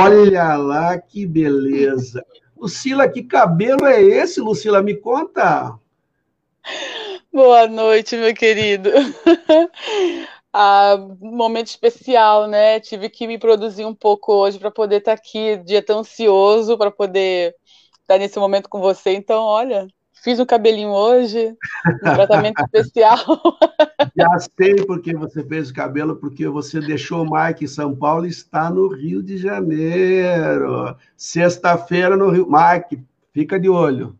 Olha lá que beleza. Lucila, que cabelo é esse, Lucila? Me conta. Boa noite, meu querido. ah, momento especial, né? Tive que me produzir um pouco hoje para poder estar tá aqui, dia tão ansioso para poder estar tá nesse momento com você. Então, olha, Fiz um cabelinho hoje, um tratamento especial. Já sei porque você fez o cabelo, porque você deixou o Mike em São Paulo e está no Rio de Janeiro. Sexta-feira no Rio. Mike, fica de olho.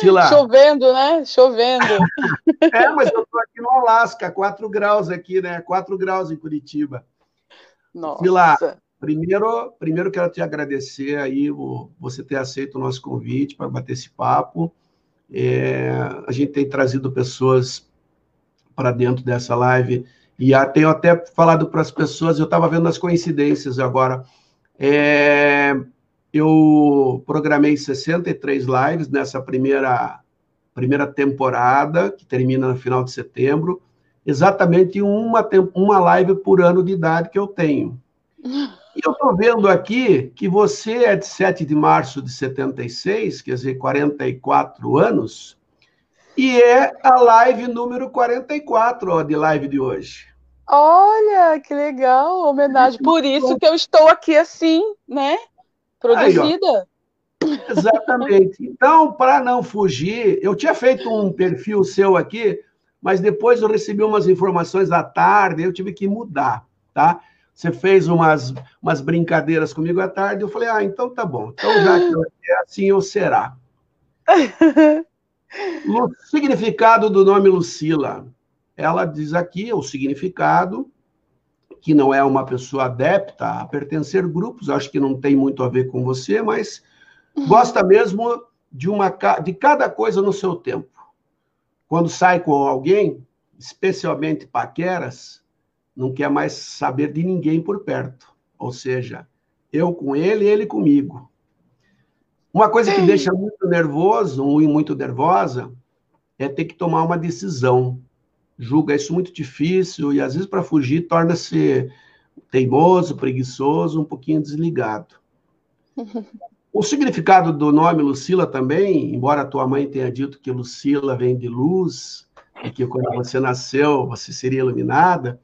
Sila. Chovendo, né? Chovendo. é, mas eu estou aqui no Alasca, 4 graus aqui, né? 4 graus em Curitiba. Nossa. Sila, primeiro, primeiro quero te agradecer aí você ter aceito o nosso convite para bater esse papo. É, a gente tem trazido pessoas para dentro dessa live e tenho até falado para as pessoas, eu estava vendo as coincidências agora. É, eu programei 63 lives nessa primeira, primeira temporada, que termina no final de setembro, exatamente uma, uma live por ano de idade que eu tenho. E eu estou vendo aqui que você é de 7 de março de 76, quer dizer, 44 anos, e é a live número 44 ó, de live de hoje. Olha, que legal, homenagem. Por isso que eu estou aqui assim, né? Produzida. Aí, Exatamente. Então, para não fugir, eu tinha feito um perfil seu aqui, mas depois eu recebi umas informações à tarde, eu tive que mudar, tá? Você fez umas, umas brincadeiras comigo à tarde, eu falei, ah, então tá bom. Então, já que é assim, ou será. o significado do nome Lucila. Ela diz aqui o significado, que não é uma pessoa adepta a pertencer grupos, acho que não tem muito a ver com você, mas gosta mesmo de, uma, de cada coisa no seu tempo. Quando sai com alguém, especialmente paqueras, não quer mais saber de ninguém por perto. Ou seja, eu com ele, ele comigo. Uma coisa que deixa muito nervoso, muito nervosa, é ter que tomar uma decisão. Julga isso muito difícil e às vezes para fugir torna-se teimoso, preguiçoso, um pouquinho desligado. O significado do nome Lucila também, embora a tua mãe tenha dito que Lucila vem de luz e que quando você nasceu você seria iluminada,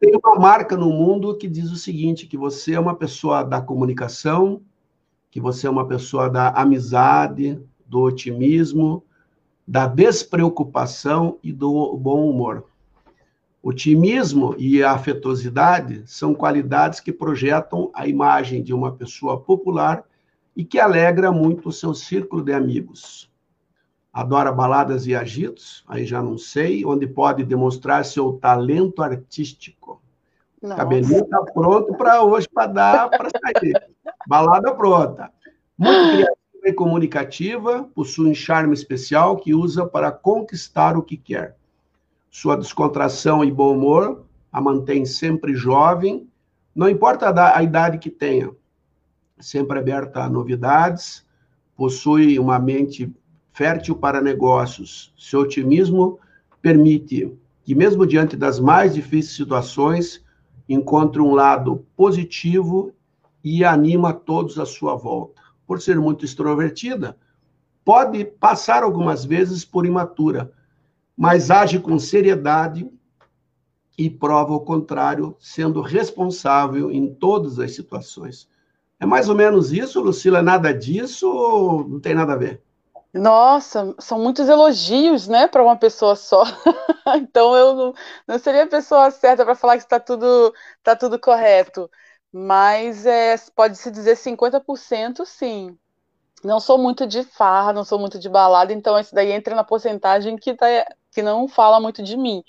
tem uma marca no mundo que diz o seguinte: que você é uma pessoa da comunicação, que você é uma pessoa da amizade, do otimismo, da despreocupação e do bom humor. Otimismo e afetuosidade são qualidades que projetam a imagem de uma pessoa popular e que alegra muito o seu círculo de amigos adora baladas e agitos, aí já não sei, onde pode demonstrar seu talento artístico. Nossa. Cabelinho está pronto para hoje, para dar, para sair. Balada pronta. Muito criativa e comunicativa, possui um charme especial que usa para conquistar o que quer. Sua descontração e bom humor a mantém sempre jovem, não importa a idade que tenha, sempre aberta a novidades, possui uma mente fértil para negócios. Seu otimismo permite que, mesmo diante das mais difíceis situações, encontre um lado positivo e anima todos à sua volta. Por ser muito extrovertida, pode passar algumas vezes por imatura, mas age com seriedade e prova o contrário, sendo responsável em todas as situações. É mais ou menos isso, Lucila? Nada disso ou não tem nada a ver? Nossa, são muitos elogios, né, para uma pessoa só. então eu não, não, seria a pessoa certa para falar que está tudo, tá tudo correto. Mas é, pode-se dizer 50% sim. Não sou muito de farra, não sou muito de balada, então esse daí entra na porcentagem que, tá, que não fala muito de mim.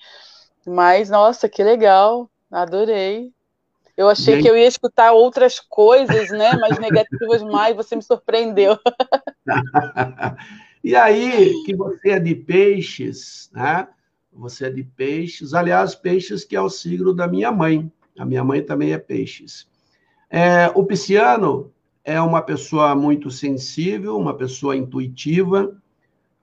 Mas, nossa, que legal, adorei. Eu achei Gente... que eu ia escutar outras coisas, né, mais negativas, mas você me surpreendeu. e aí, que você é de peixes, né? Você é de peixes, aliás, peixes que é o signo da minha mãe. A minha mãe também é peixes. É, o pisciano é uma pessoa muito sensível, uma pessoa intuitiva.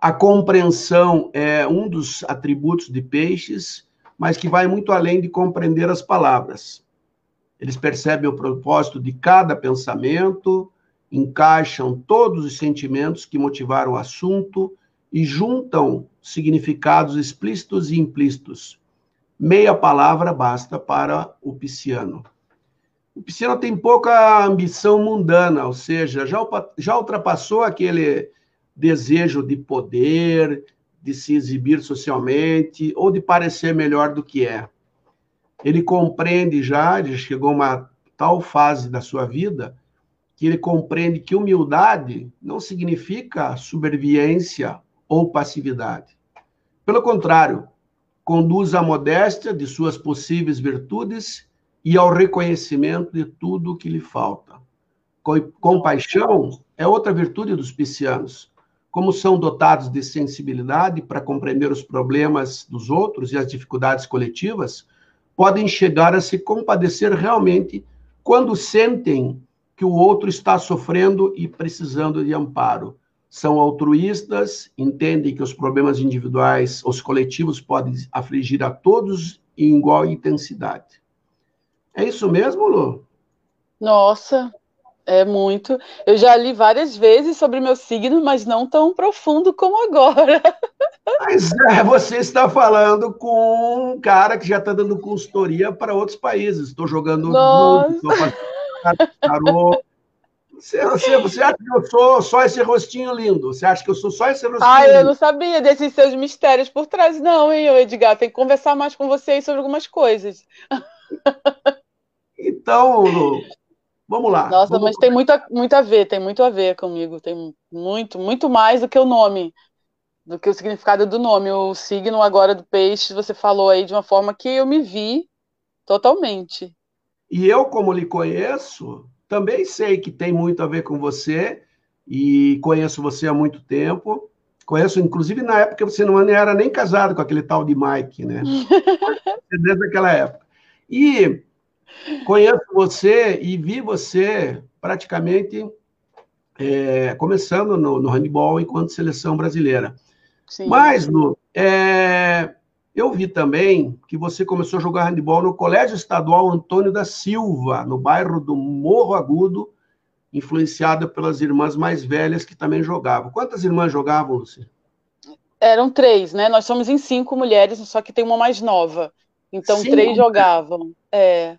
A compreensão é um dos atributos de peixes, mas que vai muito além de compreender as palavras Eles percebem o propósito de cada pensamento, encaixam todos os sentimentos que motivaram o assunto e juntam significados explícitos e implícitos. Meia palavra basta para o pisciano. O pisciano tem pouca ambição mundana, ou seja, já, já ultrapassou aquele desejo de poder, de se exibir socialmente ou de parecer melhor do que é. Ele compreende já, ele chegou a uma tal fase da sua vida, que ele compreende que humildade não significa subserviência ou passividade. Pelo contrário, conduz à modéstia de suas possíveis virtudes e ao reconhecimento de tudo o que lhe falta. Compaixão é outra virtude dos piscianos. Como são dotados de sensibilidade para compreender os problemas dos outros e as dificuldades coletivas, podem chegar a se compadecer realmente quando sentem que o outro está sofrendo e precisando de amparo. São altruístas, entendem que os problemas individuais, os coletivos podem afligir a todos em igual intensidade. É isso mesmo, Lu? Nossa, é muito. Eu já li várias vezes sobre meu signo, mas não tão profundo como agora. Mas é, você está falando com um cara que já está dando consultoria para outros países. Estou jogando Nossa. estou fazendo tarô. Você, você, você, acha que eu sou só esse rostinho lindo? Você acha que eu sou só esse rostinho Ah, eu não sabia desses seus mistérios por trás, não, hein, Edgar? Tem que conversar mais com você sobre algumas coisas. Então, vamos lá. Nossa, vamos mas tem muito, a, muito a ver, tem muito a ver comigo. Tem muito, muito mais do que o nome, do que o significado do nome. O signo agora do peixe, você falou aí de uma forma que eu me vi totalmente. E eu, como lhe conheço, também sei que tem muito a ver com você e conheço você há muito tempo. Conheço, inclusive, na época que você não era nem casado com aquele tal de Mike, né? Desde aquela época. E Conheço você e vi você praticamente é, começando no, no handball enquanto seleção brasileira. Sim. Mas, Lu, é, eu vi também que você começou a jogar handball no Colégio Estadual Antônio da Silva, no bairro do Morro Agudo, influenciada pelas irmãs mais velhas que também jogavam. Quantas irmãs jogavam, Luci? Eram três, né? Nós somos em cinco mulheres, só que tem uma mais nova. Então, três jogavam. É.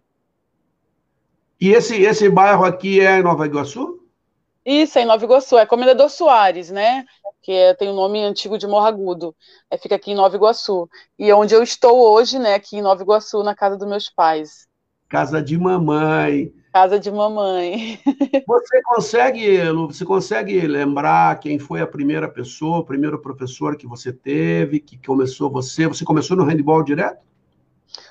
E esse, esse bairro aqui é Nova Iguaçu? Isso, é em Nova Iguaçu, é Comendador Soares, né? Que é, tem o um nome antigo de Morragudo. É, fica aqui em Nova Iguaçu. E é onde eu estou hoje, né? Aqui em Nova Iguaçu, na casa dos meus pais. Casa de mamãe. Casa de mamãe. Você consegue, Lu, você consegue lembrar quem foi a primeira pessoa, o primeiro professor que você teve, que começou você? Você começou no handball direto?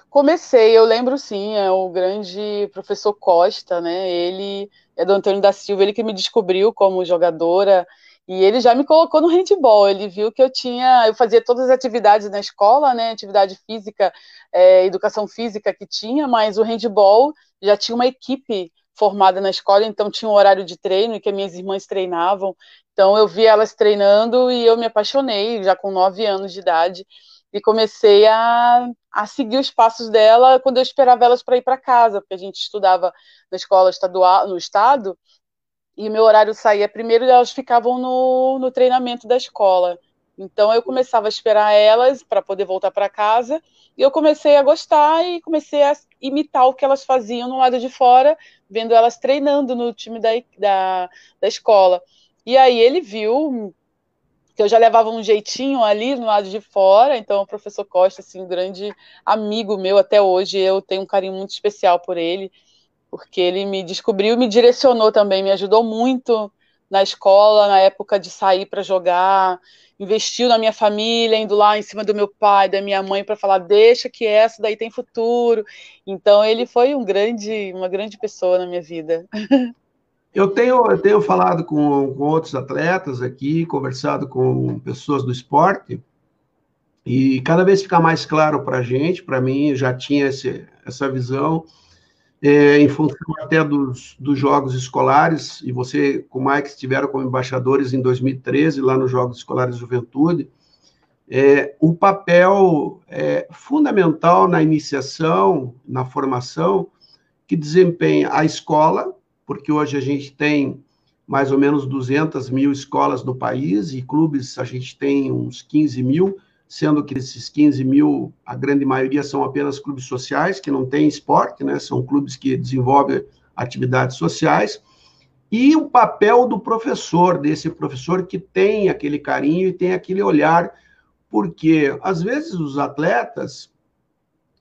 Comecei, eu lembro sim, é o grande professor Costa, né? Ele é do Antônio da Silva, ele que me descobriu como jogadora e ele já me colocou no handball. Ele viu que eu tinha, eu fazia todas as atividades na escola, né? Atividade física, é, educação física que tinha, mas o handball já tinha uma equipe formada na escola, então tinha um horário de treino que as minhas irmãs treinavam. Então eu vi elas treinando e eu me apaixonei já com nove anos de idade e comecei a, a seguir os passos dela quando eu esperava elas para ir para casa, porque a gente estudava na escola estadual, no estado, e meu horário saía primeiro e elas ficavam no, no treinamento da escola. Então eu começava a esperar elas para poder voltar para casa, e eu comecei a gostar e comecei a imitar o que elas faziam no lado de fora, vendo elas treinando no time da, da, da escola. E aí ele viu que eu já levava um jeitinho ali no lado de fora, então o professor Costa, assim, grande amigo meu até hoje, eu tenho um carinho muito especial por ele, porque ele me descobriu, me direcionou também, me ajudou muito na escola, na época de sair para jogar, investiu na minha família, indo lá em cima do meu pai, da minha mãe para falar, deixa que essa daí tem futuro. Então ele foi um grande, uma grande pessoa na minha vida. Eu tenho, eu tenho falado com, com outros atletas aqui, conversado com pessoas do esporte, e cada vez fica mais claro para a gente, para mim, já tinha esse, essa visão, é, em função até dos, dos jogos escolares, e você com o Mike estiveram como embaixadores em 2013, lá nos Jogos Escolares Juventude, é, o papel é, fundamental na iniciação, na formação, que desempenha a escola, porque hoje a gente tem mais ou menos 200 mil escolas no país e clubes a gente tem uns 15 mil, sendo que esses 15 mil, a grande maioria são apenas clubes sociais, que não têm esporte, né? são clubes que desenvolvem atividades sociais, e o papel do professor, desse professor que tem aquele carinho e tem aquele olhar, porque às vezes os atletas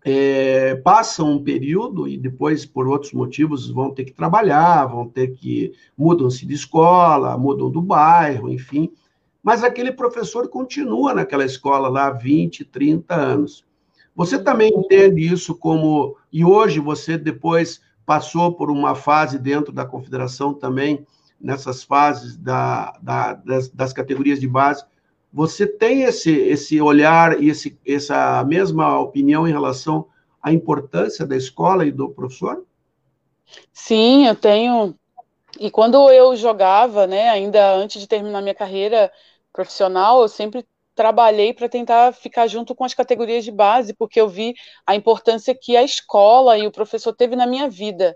é, passam um período e depois, por outros motivos, vão ter que trabalhar, vão ter que. mudam-se de escola, mudam do bairro, enfim. Mas aquele professor continua naquela escola lá há 20, 30 anos. Você também entende isso como. E hoje você depois passou por uma fase dentro da confederação também, nessas fases da, da, das, das categorias de base, você tem esse, esse olhar e esse, essa mesma opinião em relação à importância da escola e do professor? Sim, eu tenho. E quando eu jogava, né, ainda antes de terminar minha carreira profissional, eu sempre trabalhei para tentar ficar junto com as categorias de base, porque eu vi a importância que a escola e o professor teve na minha vida.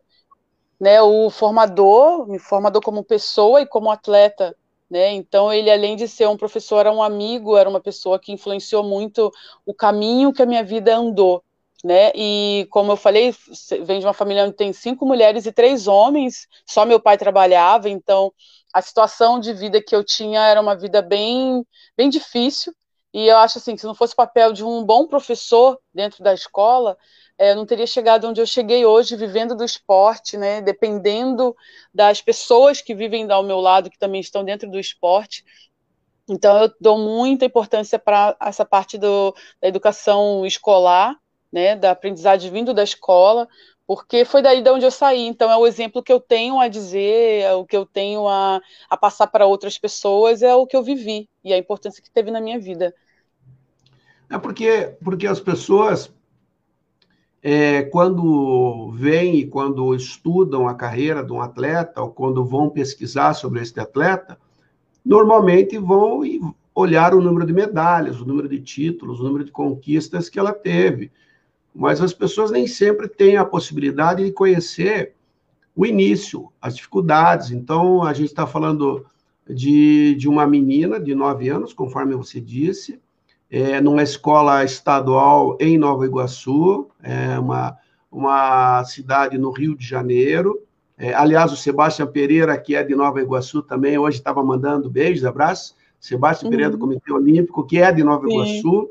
Né, o formador, me formador como pessoa e como atleta, né? Então, ele, além de ser um professor, era um amigo, era uma pessoa que influenciou muito o caminho que a minha vida andou. Né? E como eu falei, vem de uma família onde tem cinco mulheres e três homens, só meu pai trabalhava, então a situação de vida que eu tinha era uma vida bem, bem difícil. E eu acho assim que se não fosse o papel de um bom professor dentro da escola, eu não teria chegado onde eu cheguei hoje, vivendo do esporte, né, dependendo das pessoas que vivem ao meu lado, que também estão dentro do esporte. Então, eu dou muita importância para essa parte do, da educação escolar, né, da aprendizagem vindo da escola, porque foi daí de onde eu saí. Então, é o exemplo que eu tenho a dizer, é o que eu tenho a, a passar para outras pessoas, é o que eu vivi e a importância que teve na minha vida. É porque, porque as pessoas é, quando vêm e quando estudam a carreira de um atleta, ou quando vão pesquisar sobre esse atleta, normalmente vão olhar o número de medalhas, o número de títulos, o número de conquistas que ela teve. Mas as pessoas nem sempre têm a possibilidade de conhecer o início, as dificuldades. Então, a gente está falando de, de uma menina de nove anos, conforme você disse, é, numa escola estadual em Nova Iguaçu, é uma, uma cidade no Rio de Janeiro. É, aliás, o Sebastião Pereira, que é de Nova Iguaçu também, hoje estava mandando beijos, abraços. Sebastião uhum. Pereira do Comitê Olímpico, que é de Nova Sim. Iguaçu.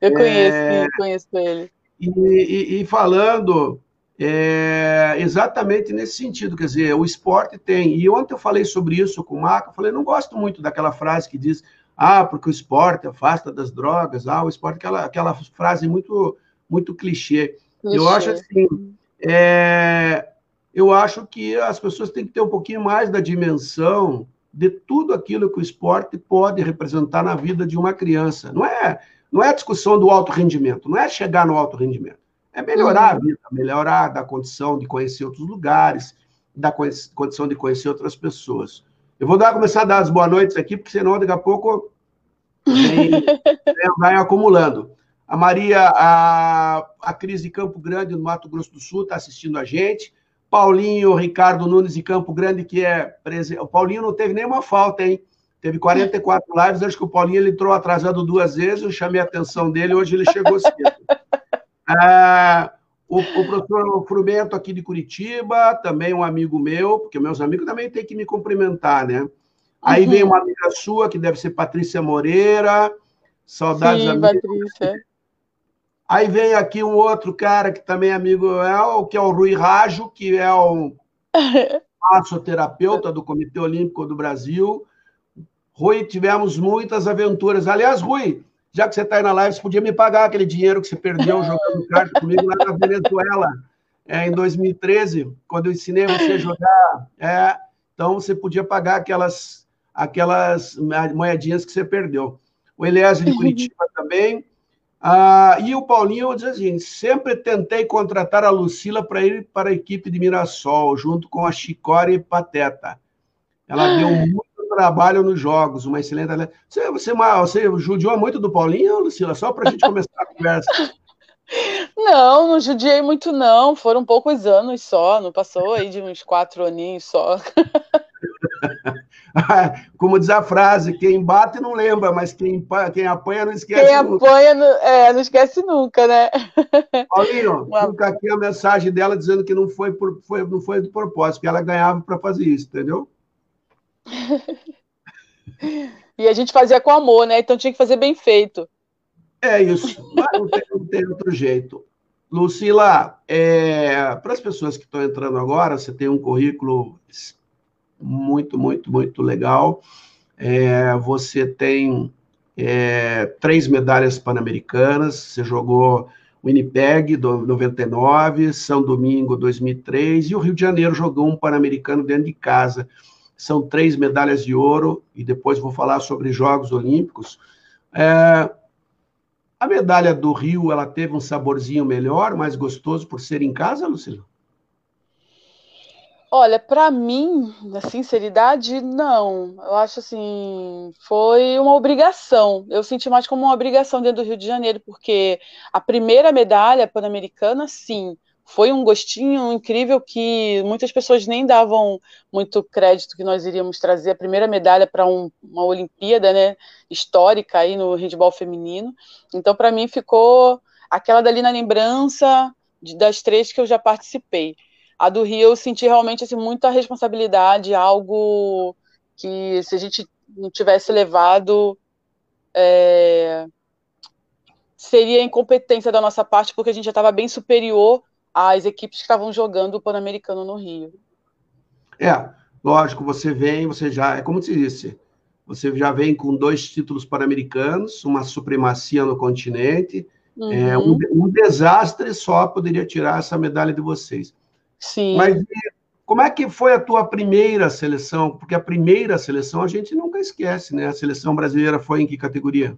Eu conheço, é, conheço ele. E, e, e falando é, exatamente nesse sentido, quer dizer, o esporte tem. E ontem eu falei sobre isso com o Marco, eu falei, não gosto muito daquela frase que diz ah, porque o esporte afasta das drogas, ah, o esporte, aquela, aquela frase muito, muito clichê. clichê. Eu acho assim, é, eu acho que as pessoas têm que ter um pouquinho mais da dimensão de tudo aquilo que o esporte pode representar na vida de uma criança. Não é, não é a discussão do alto rendimento, não é chegar no alto rendimento. É melhorar uhum. a vida, melhorar da condição de conhecer outros lugares, da condição de conhecer outras pessoas. Eu vou dar, começar a dar as boas noites aqui, porque senão daqui a pouco vem, vai acumulando. A Maria, a, a Cris de Campo Grande, no Mato Grosso do Sul, está assistindo a gente. Paulinho Ricardo Nunes de Campo Grande, que é presidente. O Paulinho não teve nenhuma falta, hein? Teve 44 lives, acho que o Paulinho ele entrou atrasado duas vezes, eu chamei a atenção dele, hoje ele chegou cedo. Ah, o, o professor Frumento aqui de Curitiba, também um amigo meu, porque meus amigos também têm que me cumprimentar, né? Aí uhum. vem uma amiga sua, que deve ser Patrícia Moreira, saudades Sim, Patrícia. Aí vem aqui um outro cara que também é amigo meu, que é o Rui Rajo, que é um massoterapeuta do Comitê Olímpico do Brasil. Rui, tivemos muitas aventuras. Aliás, Rui, já que você está aí na live, você podia me pagar aquele dinheiro que você perdeu jogando carta comigo lá na Venezuela, é, em 2013, quando eu ensinei você a jogar. É, então, você podia pagar aquelas, aquelas moedinhas que você perdeu. O Eliésio de Curitiba também. Ah, e o Paulinho diz assim: sempre tentei contratar a Lucila para ir para a equipe de Mirassol, junto com a Chicore e Pateta. Ela deu muito trabalho nos jogos, uma excelente. Você, você, você judiou muito do Paulinho, Lucila? Só para a gente começar a conversa. Não, não judiei muito, não. Foram poucos anos só, não passou aí de uns quatro aninhos só. Como diz a frase, quem bate não lembra, mas quem, quem apanha não esquece quem nunca. Quem apanha não, é, não esquece nunca, né? Paulinho, fica aqui a mensagem dela dizendo que não foi, por, foi, não foi de propósito, que ela ganhava para fazer isso, entendeu? e a gente fazia com amor, né? Então tinha que fazer bem feito. É isso, não tem, não tem outro jeito. Lucila, é, para as pessoas que estão entrando agora, você tem um currículo muito, muito, muito legal. É, você tem é, três medalhas pan-americanas, você jogou Winnipeg, do 99, São Domingo, 2003, e o Rio de Janeiro jogou um pan-americano dentro de casa. São três medalhas de ouro, e depois vou falar sobre Jogos Olímpicos. É, a medalha do Rio, ela teve um saborzinho melhor, mais gostoso por ser em casa, Lucila? Olha, para mim, na sinceridade, não. Eu acho assim, foi uma obrigação. Eu senti mais como uma obrigação dentro do Rio de Janeiro, porque a primeira medalha pan-americana, sim, foi um gostinho incrível que muitas pessoas nem davam muito crédito que nós iríamos trazer a primeira medalha para um, uma Olimpíada, né, histórica aí no handball feminino. Então, para mim ficou aquela dali na lembrança de, das três que eu já participei. A do Rio eu senti realmente assim, muita responsabilidade, algo que se a gente não tivesse levado é, seria incompetência da nossa parte, porque a gente já estava bem superior as equipes que estavam jogando o Pan-Americano no Rio. É, lógico, você vem, você já, é como se disse, você já vem com dois títulos pan-americanos, uma supremacia no continente, uhum. é, um, um, desastre só poderia tirar essa medalha de vocês. Sim. Mas como é que foi a tua primeira seleção? Porque a primeira seleção a gente nunca esquece, né? A seleção brasileira foi em que categoria?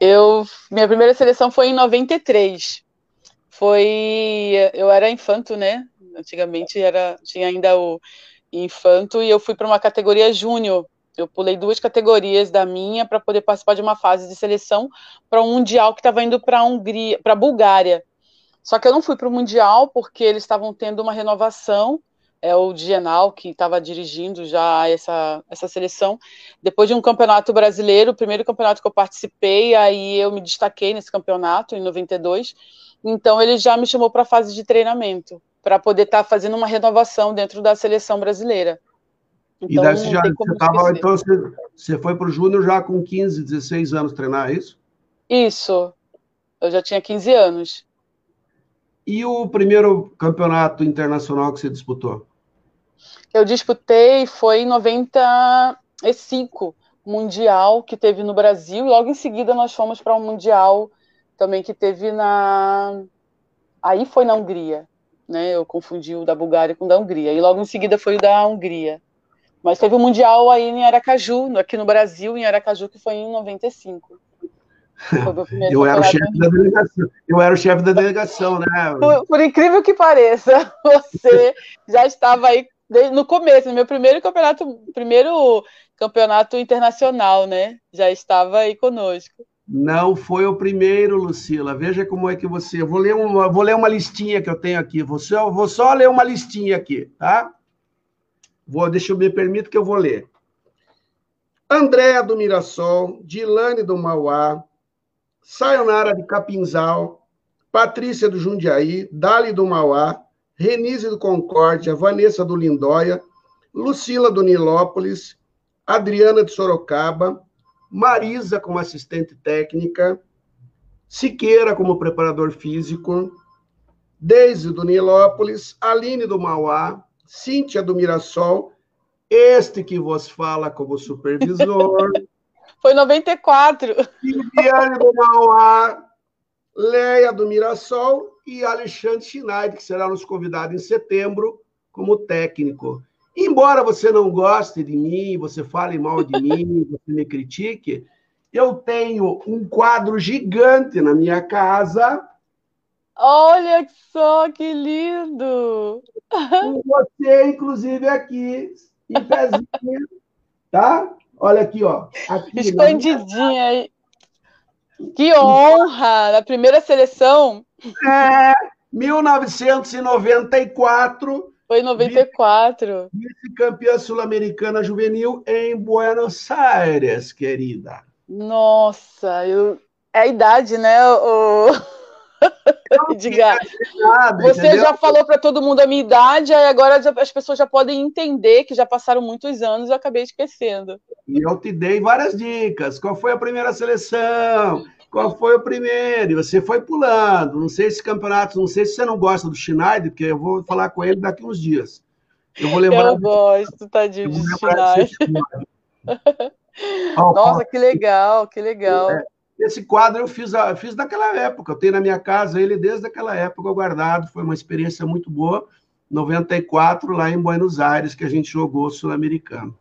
Eu, minha primeira seleção foi em 93 foi eu era infanto, né? Antigamente era tinha ainda o infanto e eu fui para uma categoria júnior. Eu pulei duas categorias da minha para poder participar de uma fase de seleção para um mundial que estava indo para a Hungria, para Bulgária. Só que eu não fui para o mundial porque eles estavam tendo uma renovação. É o Dienal que estava dirigindo já essa, essa seleção. Depois de um campeonato brasileiro, o primeiro campeonato que eu participei, aí eu me destaquei nesse campeonato em 92 então ele já me chamou para a fase de treinamento, para poder estar tá fazendo uma renovação dentro da seleção brasileira. Então, e daí você já você tava, então você, você foi para o Júnior já com 15, 16 anos treinar, é isso? Isso. Eu já tinha 15 anos. E o primeiro campeonato internacional que você disputou? Eu disputei foi em 95, mundial que teve no Brasil. Logo em seguida nós fomos para um mundial também que teve na. Aí foi na Hungria, né? Eu confundi o da Bulgária com o da Hungria. E logo em seguida foi o da Hungria. Mas teve o um Mundial aí em Aracaju, aqui no Brasil, em Aracaju, que foi em 95. Eu era, o chefe da delegação. eu era o chefe da delegação, né? Por, por, incrível que pareça, você já estava aí no começo, no meu primeiro campeonato, primeiro campeonato internacional, né? Já estava aí conosco. Não foi o primeiro, Lucila. Veja como é que você. Eu vou ler uma, vou ler uma listinha que eu tenho aqui. Vou só, vou só ler uma listinha aqui, tá? Vou, deixa eu me permito que eu vou ler. Andréa do Mirassol, Dilane do Mauá, Sayonara de Capinzal, Patrícia do Jundiaí, Dali do Mauá, Renise do Concórdia, Vanessa do Lindóia, Lucila do Nilópolis, Adriana de Sorocaba, Marisa como assistente técnica, Siqueira como preparador físico, Deise do Nilópolis, Aline do Mauá, Cíntia do Mirassol, este que vos fala como supervisor. Foi 94. Viviane do Mauá, Leia do Mirassol e Alexandre Schneider, que será nos convidado em setembro como técnico. Embora você não goste de mim, você fale mal de mim, você me critique, eu tenho um quadro gigante na minha casa. Olha só que lindo! Com você, inclusive, aqui, em pezinho, tá? Olha aqui, ó. Aqui, Escondidinha aí. Que honra! Na primeira seleção? É, 1994. Foi 94. Vice-campeã sul-americana juvenil em Buenos Aires, querida. Nossa, eu... é a idade, né? O... Diga, nada, você entendeu? já falou para todo mundo a minha idade, aí agora as pessoas já podem entender que já passaram muitos anos e eu acabei esquecendo. E eu te dei várias dicas. Qual foi a primeira seleção? Qual foi o primeiro? E você foi pulando. Não sei se campeonato, não sei se você não gosta do Schneider, porque eu vou falar com ele daqui uns dias. Eu vou lembrar. Eu gosto, tadinho de Schneider. Nossa, que legal, que legal. É, esse quadro eu fiz, eu fiz daquela época, eu tenho na minha casa ele desde aquela época guardado, foi uma experiência muito boa. 94, lá em Buenos Aires, que a gente jogou Sul-Americano.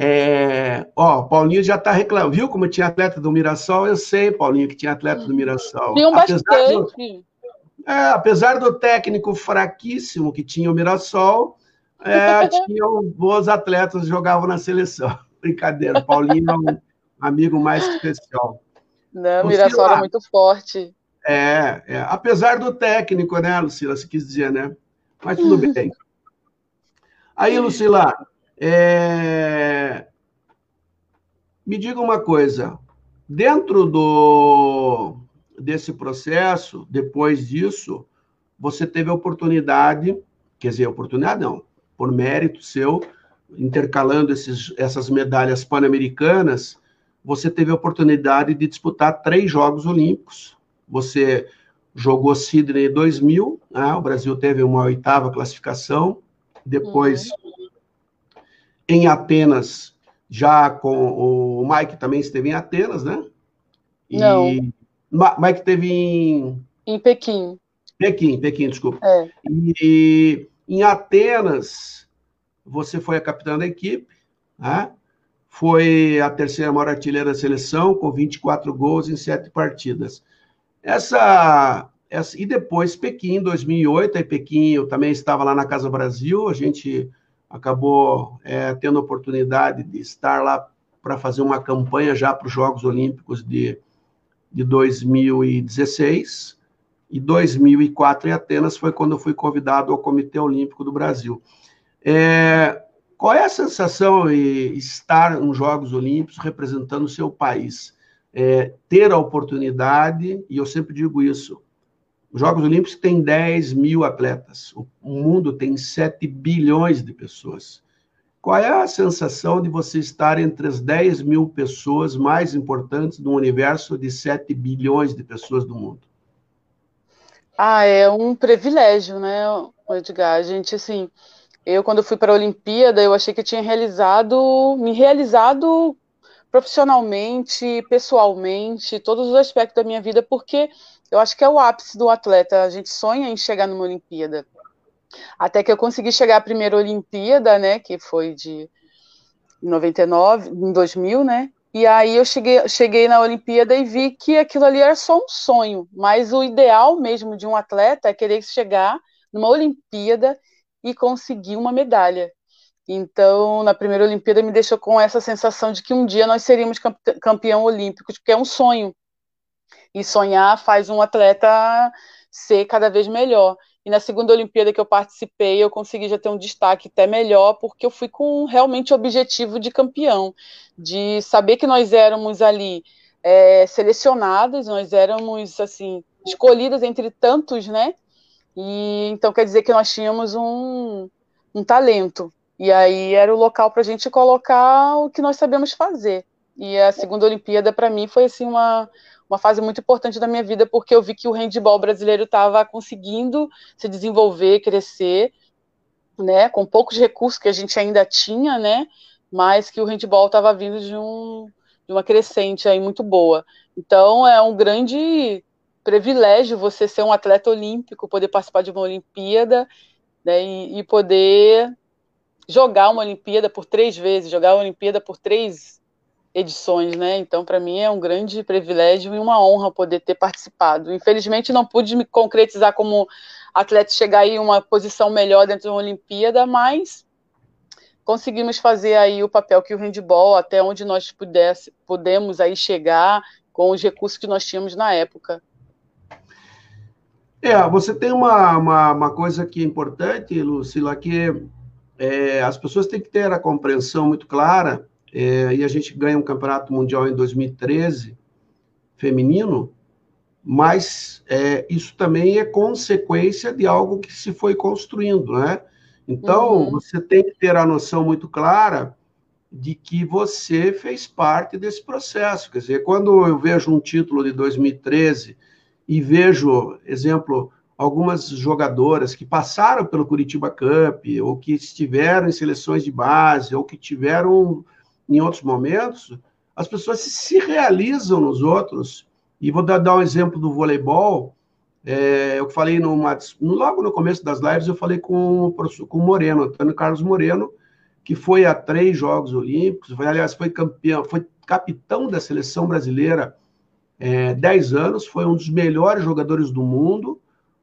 É, ó, Paulinho já está reclamando. Viu como tinha atleta do Mirassol? Eu sei, Paulinho, que tinha atleta do Mirassol. Tinha bastante. Do, é, apesar do técnico fraquíssimo que tinha o Mirassol, é, tinham bons atletas que jogavam na seleção. Brincadeira, Paulinho é um amigo mais especial. Não, o Mirassol era muito forte. É, é, apesar do técnico, né, Lucila, se quis dizer, né? Mas tudo bem. Aí, Lucila, é... me diga uma coisa. Dentro do desse processo, depois disso, você teve a oportunidade, quer dizer, oportunidade não, por mérito seu, intercalando esses, essas medalhas pan-americanas, você teve a oportunidade de disputar três Jogos Olímpicos. Você jogou Sydney 2000, né? o Brasil teve uma oitava classificação. Depois, uhum. Em Atenas, já com o Mike também esteve em Atenas, né? E Não. Mike esteve em. Em Pequim. Pequim, Pequim, desculpa. É. E em Atenas, você foi a capitã da equipe, né? foi a terceira maior artilheira da seleção, com 24 gols em sete partidas. Essa, essa, e depois Pequim, 2008, aí Pequim, eu também estava lá na Casa Brasil, a gente acabou é, tendo a oportunidade de estar lá para fazer uma campanha já para os Jogos Olímpicos de, de 2016, e 2004 em Atenas foi quando eu fui convidado ao Comitê Olímpico do Brasil. É, qual é a sensação de estar nos Jogos Olímpicos representando o seu país? É, ter a oportunidade, e eu sempre digo isso, os Jogos Olímpicos têm 10 mil atletas, o mundo tem 7 bilhões de pessoas. Qual é a sensação de você estar entre as 10 mil pessoas mais importantes do universo de 7 bilhões de pessoas do mundo? Ah, é um privilégio, né, Edgar? A gente, assim, eu, quando fui para a Olimpíada, eu achei que eu tinha realizado, me realizado profissionalmente, pessoalmente, todos os aspectos da minha vida, porque eu acho que é o ápice do atleta. A gente sonha em chegar numa Olimpíada. Até que eu consegui chegar à primeira Olimpíada, né, que foi de 99, em 2000, né? E aí eu cheguei, cheguei na Olimpíada e vi que aquilo ali era só um sonho, mas o ideal mesmo de um atleta é querer chegar numa Olimpíada e conseguir uma medalha. Então, na primeira Olimpíada, me deixou com essa sensação de que um dia nós seríamos campeão olímpico, porque é um sonho. E sonhar faz um atleta ser cada vez melhor. E na segunda Olimpíada que eu participei, eu consegui já ter um destaque até melhor, porque eu fui com realmente o objetivo de campeão, de saber que nós éramos ali é, nós éramos assim escolhidas entre tantos, né? E então quer dizer que nós tínhamos um, um talento. E aí era o local para a gente colocar o que nós sabemos fazer. E a segunda Olimpíada, para mim, foi assim uma, uma fase muito importante da minha vida, porque eu vi que o handball brasileiro estava conseguindo se desenvolver, crescer, né, com poucos recursos que a gente ainda tinha, né, mas que o handball estava vindo de, um, de uma crescente aí muito boa. Então é um grande privilégio você ser um atleta olímpico, poder participar de uma Olimpíada né, e, e, poder jogar uma Olimpíada por três vezes, jogar uma Olimpíada por três edições, né? Então, para mim é um grande privilégio e uma honra poder ter participado. Infelizmente, não pude me concretizar como atleta, chegar aí uma posição melhor dentro de uma Olimpíada, mas conseguimos fazer aí o papel que o handball, até onde nós pudesse, pudemos aí chegar, com os recursos que nós tínhamos na época. É, você tem uma, uma, uma coisa que é importante, Lucila, que é, as pessoas têm que ter a compreensão muito clara, é, e a gente ganha um campeonato mundial em 2013, feminino, mas é, isso também é consequência de algo que se foi construindo, né? Então, uhum. você tem que ter a noção muito clara de que você fez parte desse processo. Quer dizer, quando eu vejo um título de 2013 e vejo, exemplo, algumas jogadoras que passaram pelo Curitiba Cup, ou que estiveram em seleções de base, ou que tiveram em outros momentos, as pessoas se realizam nos outros e vou dar, dar um exemplo do voleibol. É, eu falei numa, logo no começo das lives, eu falei com, com o Moreno, Antônio Carlos Moreno, que foi a três Jogos Olímpicos, foi, aliás, foi campeão, foi capitão da seleção brasileira é, 10 anos, foi um dos melhores jogadores do mundo,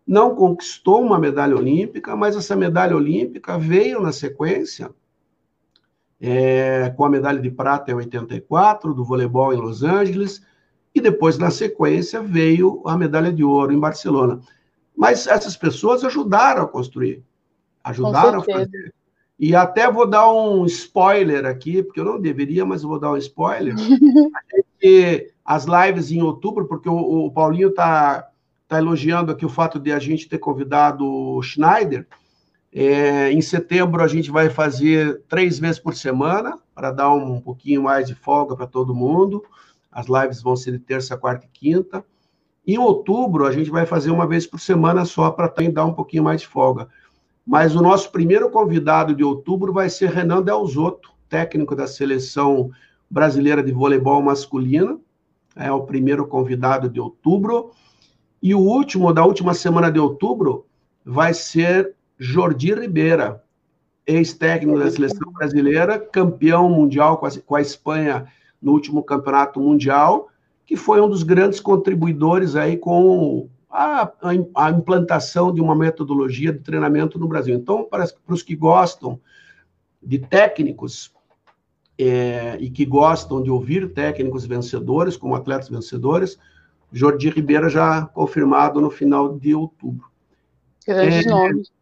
não conquistou uma medalha olímpica, mas essa medalha olímpica veio na sequência é, com a medalha de prata em 84, do voleibol em Los Angeles, e depois, na sequência, veio a medalha de ouro em Barcelona. Mas essas pessoas ajudaram a construir, ajudaram a fazer. E até vou dar um spoiler aqui, porque eu não deveria, mas vou dar um spoiler. as lives em outubro, porque o, o Paulinho está tá elogiando aqui o fato de a gente ter convidado o Schneider. É, em setembro a gente vai fazer três vezes por semana, para dar um pouquinho mais de folga para todo mundo. As lives vão ser de terça, quarta e quinta. Em outubro, a gente vai fazer uma vez por semana só para também dar um pouquinho mais de folga. Mas o nosso primeiro convidado de outubro vai ser Renan Delzotto, técnico da seleção brasileira de voleibol masculina. É o primeiro convidado de outubro. E o último, da última semana de outubro, vai ser Jordi Ribeira, ex-técnico da seleção brasileira, campeão mundial com a, com a Espanha no último campeonato mundial, que foi um dos grandes contribuidores aí com a, a, implantação de uma metodologia de treinamento no Brasil. Então, para, para os que gostam de técnicos é, e que gostam de ouvir técnicos vencedores, como atletas vencedores, Jordi Ribeira já confirmado no final de outubro. Grandes é, nomes.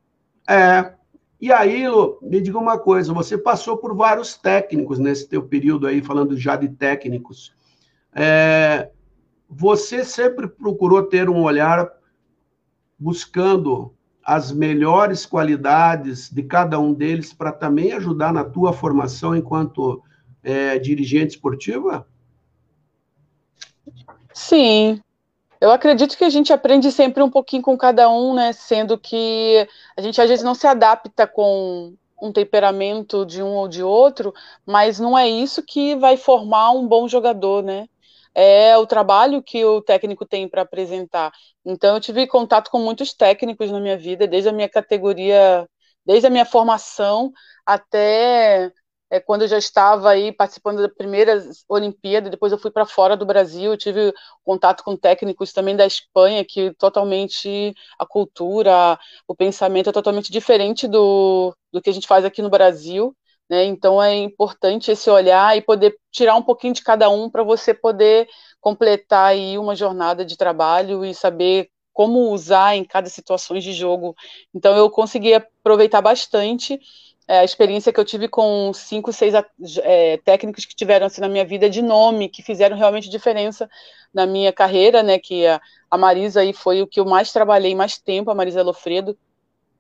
É, e aí, me diga uma coisa, você passou por vários técnicos nesse teu período aí, falando já de técnicos. É, você sempre procurou ter um olhar buscando as melhores qualidades de cada um deles para também ajudar na tua formação enquanto é, dirigente esportiva? Sim, eu acredito que a gente aprende sempre um pouquinho com cada um, né? Sendo que a gente às vezes não se adapta com um temperamento de um ou de outro, mas não é isso que vai formar um bom jogador, né? É o trabalho que o técnico tem para apresentar. Então, eu tive contato com muitos técnicos na minha vida, desde a minha categoria, desde a minha formação até é, quando eu já estava aí participando da primeira Olimpíada, depois eu fui para fora do Brasil, tive contato com técnicos também da Espanha, que totalmente a cultura, o pensamento é totalmente diferente do, do que a gente faz aqui no Brasil. Né? Então é importante esse olhar e poder tirar um pouquinho de cada um para você poder completar aí uma jornada de trabalho e saber como usar em cada situação de jogo. Então eu consegui aproveitar bastante é, a experiência que eu tive com cinco, seis é, técnicos que tiveram assim na minha vida de nome, que fizeram realmente diferença na minha carreira, né? Que a, a Marisa aí foi o que eu mais trabalhei mais tempo, a Marisa Lofredo.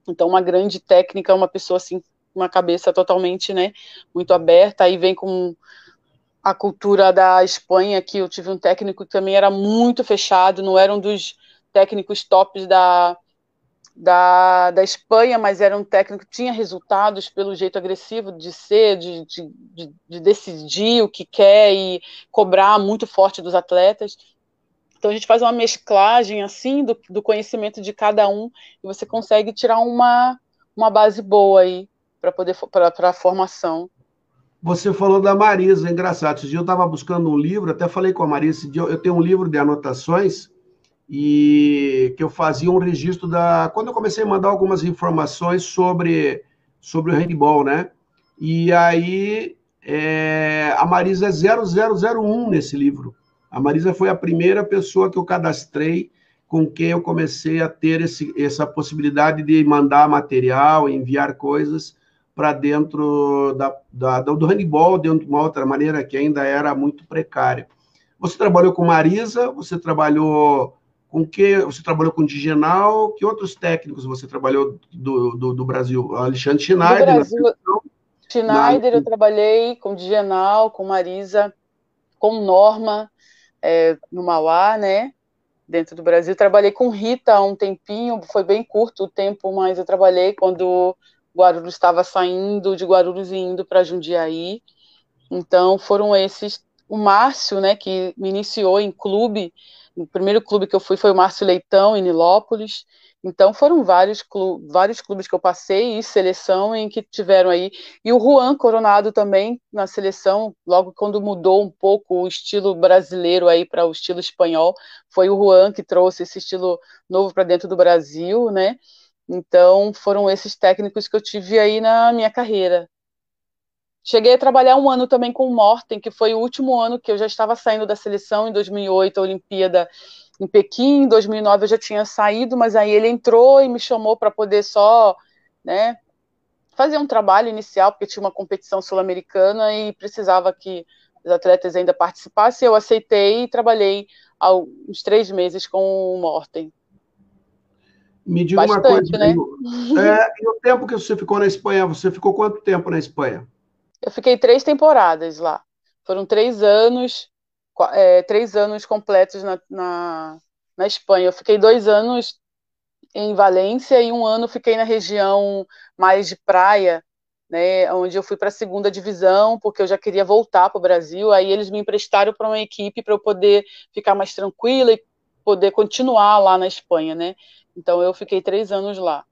Então, uma grande técnica, uma pessoa assim, uma cabeça totalmente, né? Muito aberta. Aí vem com a cultura da Espanha, que eu tive um técnico que também era muito fechado, não era um dos técnicos tops da, da, da Espanha, mas era um técnico que tinha resultados pelo jeito agressivo de ser, de, de, de, de decidir o que quer e cobrar muito forte dos atletas. Então a gente faz uma mesclagem assim do, do conhecimento de cada um e você consegue tirar uma, uma base boa aí para poder para a formação. Você falou da Marisa, é engraçado. Esse dia eu estava buscando um livro, até falei com a Marisa, eu tenho um livro de anotações e que eu fazia um registro da. Quando eu comecei a mandar algumas informações sobre, sobre o handball, né? E aí é, a Marisa é 0001 nesse livro. A Marisa foi a primeira pessoa que eu cadastrei com quem eu comecei a ter esse, essa possibilidade de mandar material, enviar coisas para dentro da, da, do handball, de uma outra maneira que ainda era muito precária. Você trabalhou com Marisa, você trabalhou com que? Você trabalhou com Digenal, que outros técnicos você trabalhou do, do, do Brasil? Alexandre Schneider. Do Brasil, Schneider, na... eu trabalhei com Digenal, com Marisa, com Norma, é, no Mauá, né? Dentro do Brasil. Trabalhei com Rita há um tempinho, foi bem curto o tempo, mas eu trabalhei quando Guarulhos estava saindo de Guarulhos e indo para Jundiaí. Então foram esses. O Márcio, né, que me iniciou em clube, o primeiro clube que eu fui foi o Márcio Leitão, em Nilópolis. Então foram vários, clubes, vários clubes que eu passei e seleção em que tiveram aí. E o Juan Coronado também na seleção, logo quando mudou um pouco o estilo brasileiro aí para o estilo espanhol, foi o Juan que trouxe esse estilo novo para dentro do Brasil, né? Então, foram esses técnicos que eu tive aí na minha carreira. Cheguei a trabalhar um ano também com o Morten, que foi o último ano que eu já estava saindo da seleção, em 2008, a Olimpíada em Pequim, em 2009 eu já tinha saído, mas aí ele entrou e me chamou para poder só, né, fazer um trabalho inicial, porque tinha uma competição sul-americana e precisava que os atletas ainda participassem. Eu aceitei e trabalhei uns três meses com o Morten. Me diga Bastante, uma coisa. Né? É, e o tempo que você ficou na Espanha? Você ficou quanto tempo na Espanha? Eu fiquei três temporadas lá. Foram três anos, é, três anos completos na, na, na Espanha. Eu fiquei dois anos em Valência e um ano fiquei na região mais de praia, né, onde eu fui para a segunda divisão, porque eu já queria voltar para o Brasil. Aí eles me emprestaram para uma equipe para eu poder ficar mais tranquila e poder continuar lá na Espanha, né? Então eu fiquei três anos lá.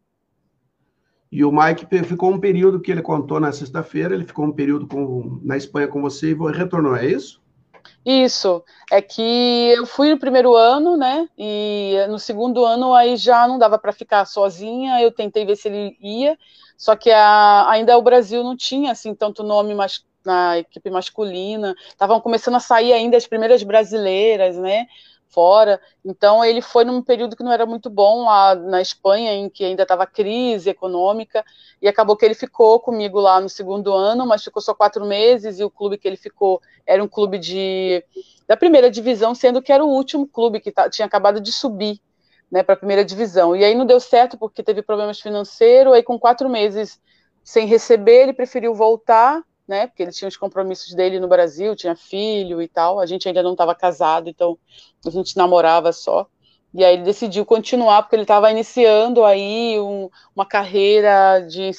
E o Mike ficou um período que ele contou na sexta-feira, ele ficou um período com, na Espanha com você e retornou, é isso? Isso, é que eu fui no primeiro ano, né? E no segundo ano aí já não dava para ficar sozinha. Eu tentei ver se ele ia, só que a, ainda o Brasil não tinha assim tanto nome mas, na equipe masculina. Estavam começando a sair ainda as primeiras brasileiras, né? Fora. Então ele foi num período que não era muito bom lá na Espanha, em que ainda estava crise econômica, e acabou que ele ficou comigo lá no segundo ano, mas ficou só quatro meses, e o clube que ele ficou era um clube de da primeira divisão, sendo que era o último clube que tinha acabado de subir né, para a primeira divisão. E aí não deu certo porque teve problemas financeiros, aí com quatro meses sem receber, ele preferiu voltar né? Porque ele tinha os compromissos dele no Brasil, tinha filho e tal. A gente ainda não estava casado, então a gente namorava só. E aí ele decidiu continuar, porque ele estava iniciando aí um, uma carreira de,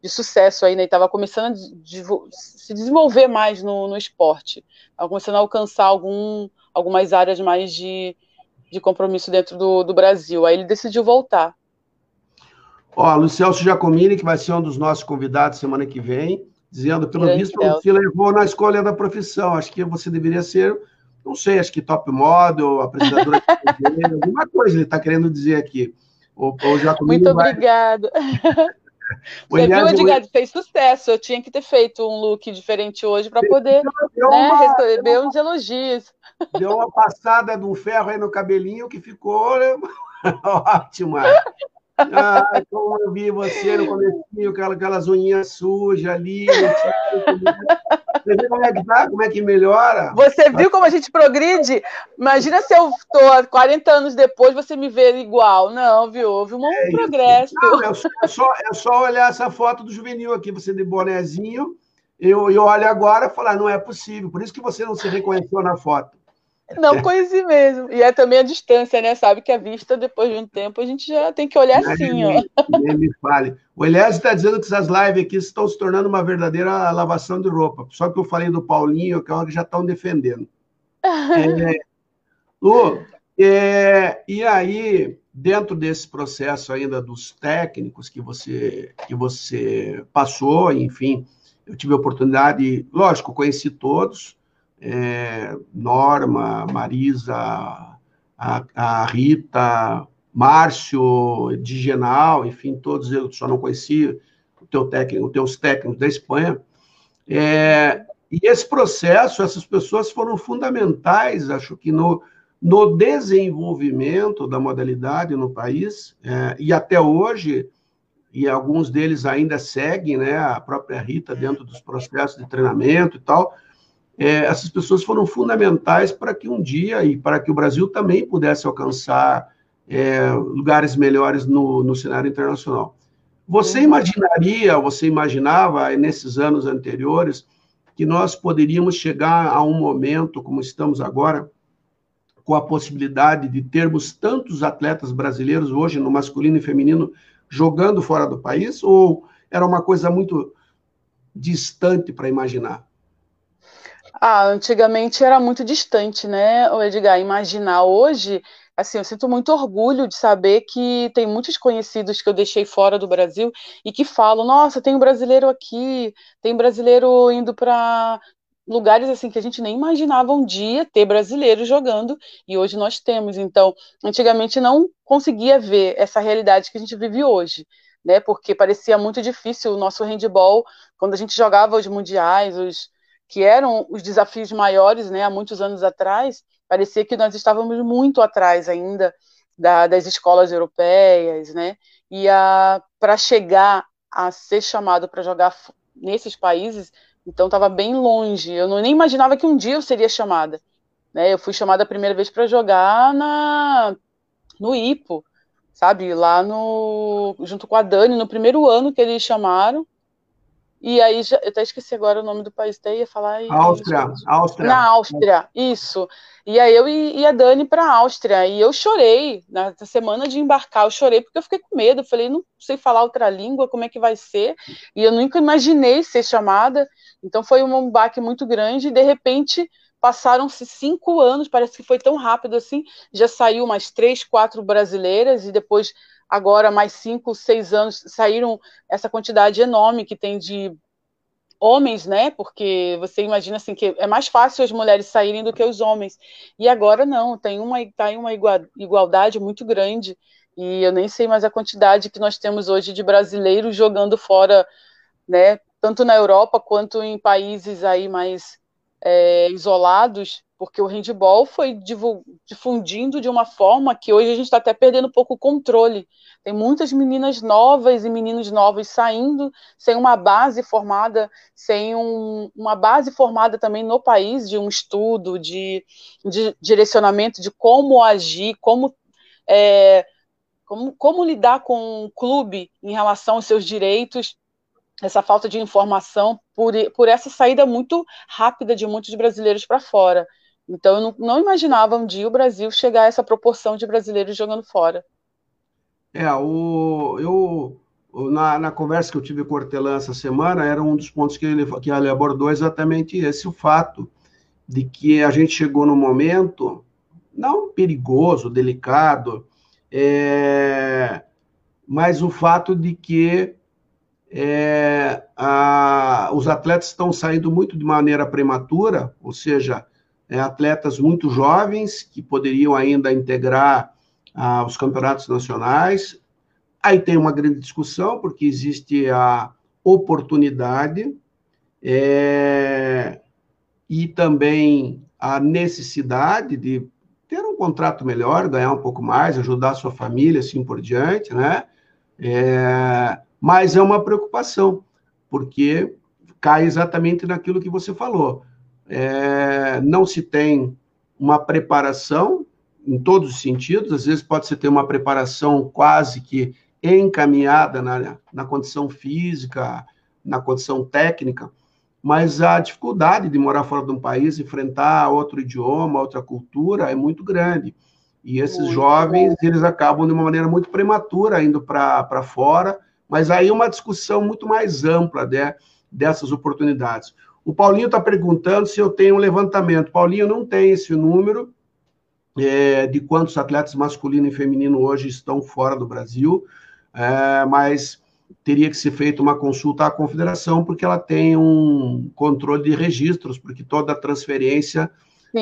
de sucesso aí, né? Estava começando a de, se desenvolver mais no, no esporte. Estava começando a alcançar algum, algumas áreas mais de, de compromisso dentro do, do Brasil. Aí ele decidiu voltar. Ó, Lucelso Giacomini, que vai ser um dos nossos convidados semana que vem, dizendo, pelo Grande visto, se levou na escolha da profissão. Acho que você deveria ser, não sei, acho que top model, apresentadora de alguma coisa ele está querendo dizer aqui. Ou, já Muito vai... obrigada. Você viu, Edgar, fez sucesso. Eu tinha que ter feito um look diferente hoje para poder né, uma, receber uns elogios. Deu uma passada de um ferro aí no cabelinho que ficou ótima. Ah, como eu vi você no comecinho, aquelas, aquelas unhinhas sujas ali. Você viu como é que tá? Como é que melhora? Você viu como a gente progride? Imagina se eu estou 40 anos depois, você me ver igual. Não, viu? Houve um é progresso. Não, é, só, é, só, é só olhar essa foto do juvenil aqui, você de bonezinho. Eu, eu olho agora e falo, ah, não é possível. Por isso que você não se reconheceu na foto. Não conheci mesmo. E é também a distância, né? Sabe que a vista, depois de um tempo, a gente já tem que olhar assim, ó. Nem me fale. O Elias está dizendo que essas lives aqui estão se tornando uma verdadeira lavação de roupa. Só que eu falei do Paulinho, que é que já estão defendendo. É, Lu, é, e aí, dentro desse processo ainda dos técnicos que você, que você passou, enfim, eu tive a oportunidade, lógico, conheci todos, é, Norma, Marisa, a, a, Rita, Márcio, Digenal, enfim, todos eu só não conhecia o teu técnico, os teus técnicos da Espanha. É, E esse processo, essas pessoas foram fundamentais, acho que no, no desenvolvimento da modalidade no país, é, e até hoje, e alguns deles ainda seguem, né, a própria Rita dentro dos processos de treinamento e tal, é, essas pessoas foram fundamentais para que um dia, e para que o Brasil também pudesse alcançar é, lugares melhores no, no cenário internacional. Você imaginaria, você imaginava nesses anos anteriores, que nós poderíamos chegar a um momento, como estamos agora, com a possibilidade de termos tantos atletas brasileiros hoje, no masculino e feminino, jogando fora do país? Ou era uma coisa muito distante para imaginar? Ah, antigamente era muito distante, né, Edgar? Imaginar hoje assim, eu sinto muito orgulho de saber que tem muitos conhecidos que eu deixei fora do Brasil e que falam: nossa, tem um brasileiro aqui, tem brasileiro indo para lugares assim que a gente nem imaginava um dia ter brasileiros jogando e hoje nós temos. Então, antigamente não conseguia ver essa realidade que a gente vive hoje. Né, porque parecia muito difícil o nosso handball quando a gente jogava os mundiais, os que eram os desafios maiores, né, há muitos anos atrás, parecia que nós estávamos muito atrás ainda da, das escolas europeias, né? E para chegar a ser chamado para jogar nesses países, então estava bem longe. Eu não, nem imaginava que um dia eu seria chamada. Né? Eu fui chamada a primeira vez para jogar na no IPO, sabe? Lá no junto com a Dani no primeiro ano que eles chamaram. E aí, já, eu até esqueci agora o nome do país, até ia falar. Áustria, Áustria. Na Áustria, isso. E aí eu e a Dani para a Áustria, e eu chorei, na semana de embarcar, eu chorei porque eu fiquei com medo, eu falei, não sei falar outra língua, como é que vai ser? E eu nunca imaginei ser chamada, então foi um baque muito grande, e de repente passaram-se cinco anos, parece que foi tão rápido assim, já saiu mais três, quatro brasileiras, e depois agora mais cinco, seis anos, saíram essa quantidade enorme que tem de homens, né? Porque você imagina assim que é mais fácil as mulheres saírem do que os homens. E agora não, tem uma tá em uma igualdade muito grande. E eu nem sei mais a quantidade que nós temos hoje de brasileiros jogando fora, né? Tanto na Europa quanto em países aí mais é, isolados porque o handball foi difundindo de uma forma que hoje a gente está até perdendo um pouco o controle. Tem muitas meninas novas e meninos novos saindo sem uma base formada, sem um, uma base formada também no país de um estudo, de, de direcionamento de como agir, como, é, como, como lidar com o clube em relação aos seus direitos essa falta de informação por, por essa saída muito rápida de muitos brasileiros para fora. Então, eu não, não, imaginava um dia o Brasil chegar a essa proporção de brasileiros jogando fora. É, o, eu, na, na conversa que eu tive com o Hortelã essa semana, era um dos pontos que ele, que ele abordou exatamente esse, o fato de que a gente chegou num momento, não perigoso, delicado, é, mas o fato de que é, a, os atletas estão saindo muito de maneira prematura, ou seja, é, atletas muito jovens que poderiam ainda integrar ah, os campeonatos nacionais. Aí tem uma grande discussão, porque existe a oportunidade é, e também a necessidade de ter um contrato melhor, ganhar um pouco mais, ajudar a sua família, assim por diante, né? É, mas é uma preocupação, porque cai exatamente naquilo que você falou é, não se tem uma preparação em todos os sentidos, às vezes pode se ter uma preparação quase que encaminhada na, na condição física, na condição técnica, mas a dificuldade de morar fora de um país, enfrentar outro idioma, outra cultura, é muito grande. E esses muito jovens, bom. eles acabam de uma maneira muito prematura indo para fora, mas aí uma discussão muito mais ampla né, dessas oportunidades. O Paulinho está perguntando se eu tenho um levantamento. Paulinho não tem esse número é, de quantos atletas masculino e feminino hoje estão fora do Brasil, é, mas teria que ser feita uma consulta à confederação, porque ela tem um controle de registros, porque toda transferência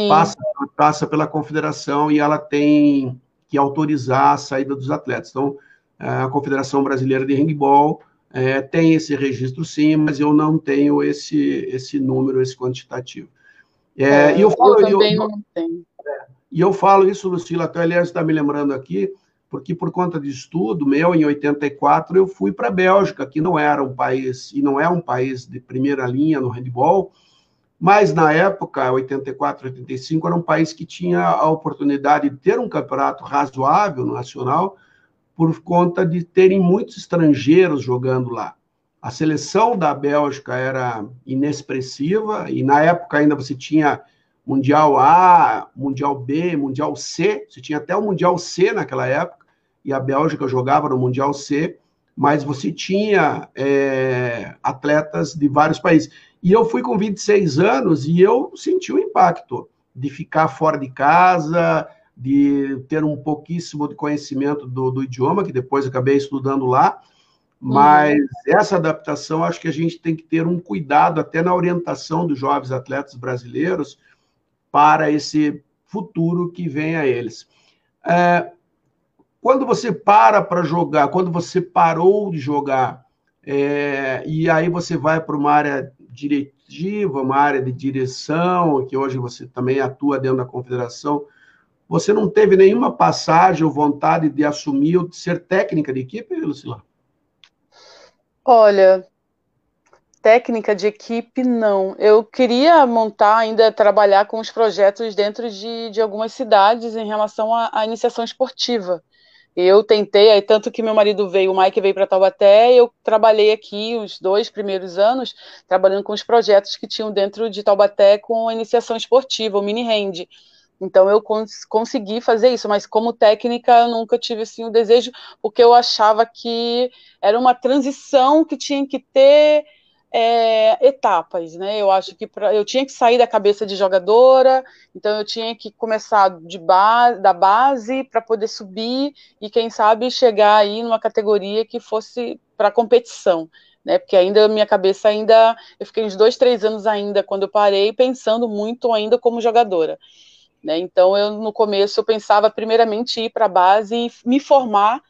passa, passa pela confederação e ela tem que autorizar a saída dos atletas. Então, a Confederação Brasileira de Handball é, tem esse registro sim, mas eu não tenho esse, esse número, esse quantitativo. É, é, e eu, falo, eu também eu, não tenho. É, e eu falo isso, Lucila, até aliás está me lembrando aqui, porque por conta de estudo meu, em 84, eu fui para a Bélgica, que não era um país, e não é um país de primeira linha no handball, mas na época, 84, 85, era um país que tinha a oportunidade de ter um campeonato razoável nacional, por conta de terem muitos estrangeiros jogando lá. A seleção da Bélgica era inexpressiva, e na época ainda você tinha Mundial A, Mundial B, Mundial C, você tinha até o Mundial C naquela época, e a Bélgica jogava no Mundial C, mas você tinha é, atletas de vários países. E eu fui com 26 anos e eu senti o impacto de ficar fora de casa, de ter um pouquíssimo de conhecimento do, do idioma, que depois acabei estudando lá, mas uhum. essa adaptação acho que a gente tem que ter um cuidado até na orientação dos jovens atletas brasileiros para esse futuro que vem a eles. É, quando você para para jogar, quando você parou de jogar, é, e aí você vai para uma área diretiva, uma área de direção, que hoje você também atua dentro da confederação, você não teve nenhuma passagem ou vontade de assumir ou de ser técnica de equipe, Lucila? Olha, técnica de equipe, não. Eu queria montar, ainda trabalhar com os projetos dentro de, de algumas cidades em relação à, iniciação esportiva. Eu tentei, aí tanto que meu marido veio, o Mike veio para Taubaté, eu trabalhei aqui os dois primeiros anos, trabalhando com os projetos que tinham dentro de Taubaté com a iniciação esportiva, o mini hand. Então eu cons consegui fazer isso, mas como técnica eu nunca tive assim o desejo, porque eu achava que era uma transição que tinha que ter é, etapas, né? Eu acho que pra, eu tinha que sair da cabeça de jogadora, então eu tinha que começar de base, da base para poder subir e quem sabe chegar aí numa categoria que fosse para competição. Né, porque ainda minha cabeça ainda eu fiquei uns dois três anos ainda quando eu parei pensando muito ainda como jogadora né? Então, eu no começo eu pensava primeiramente ir para a base e me formar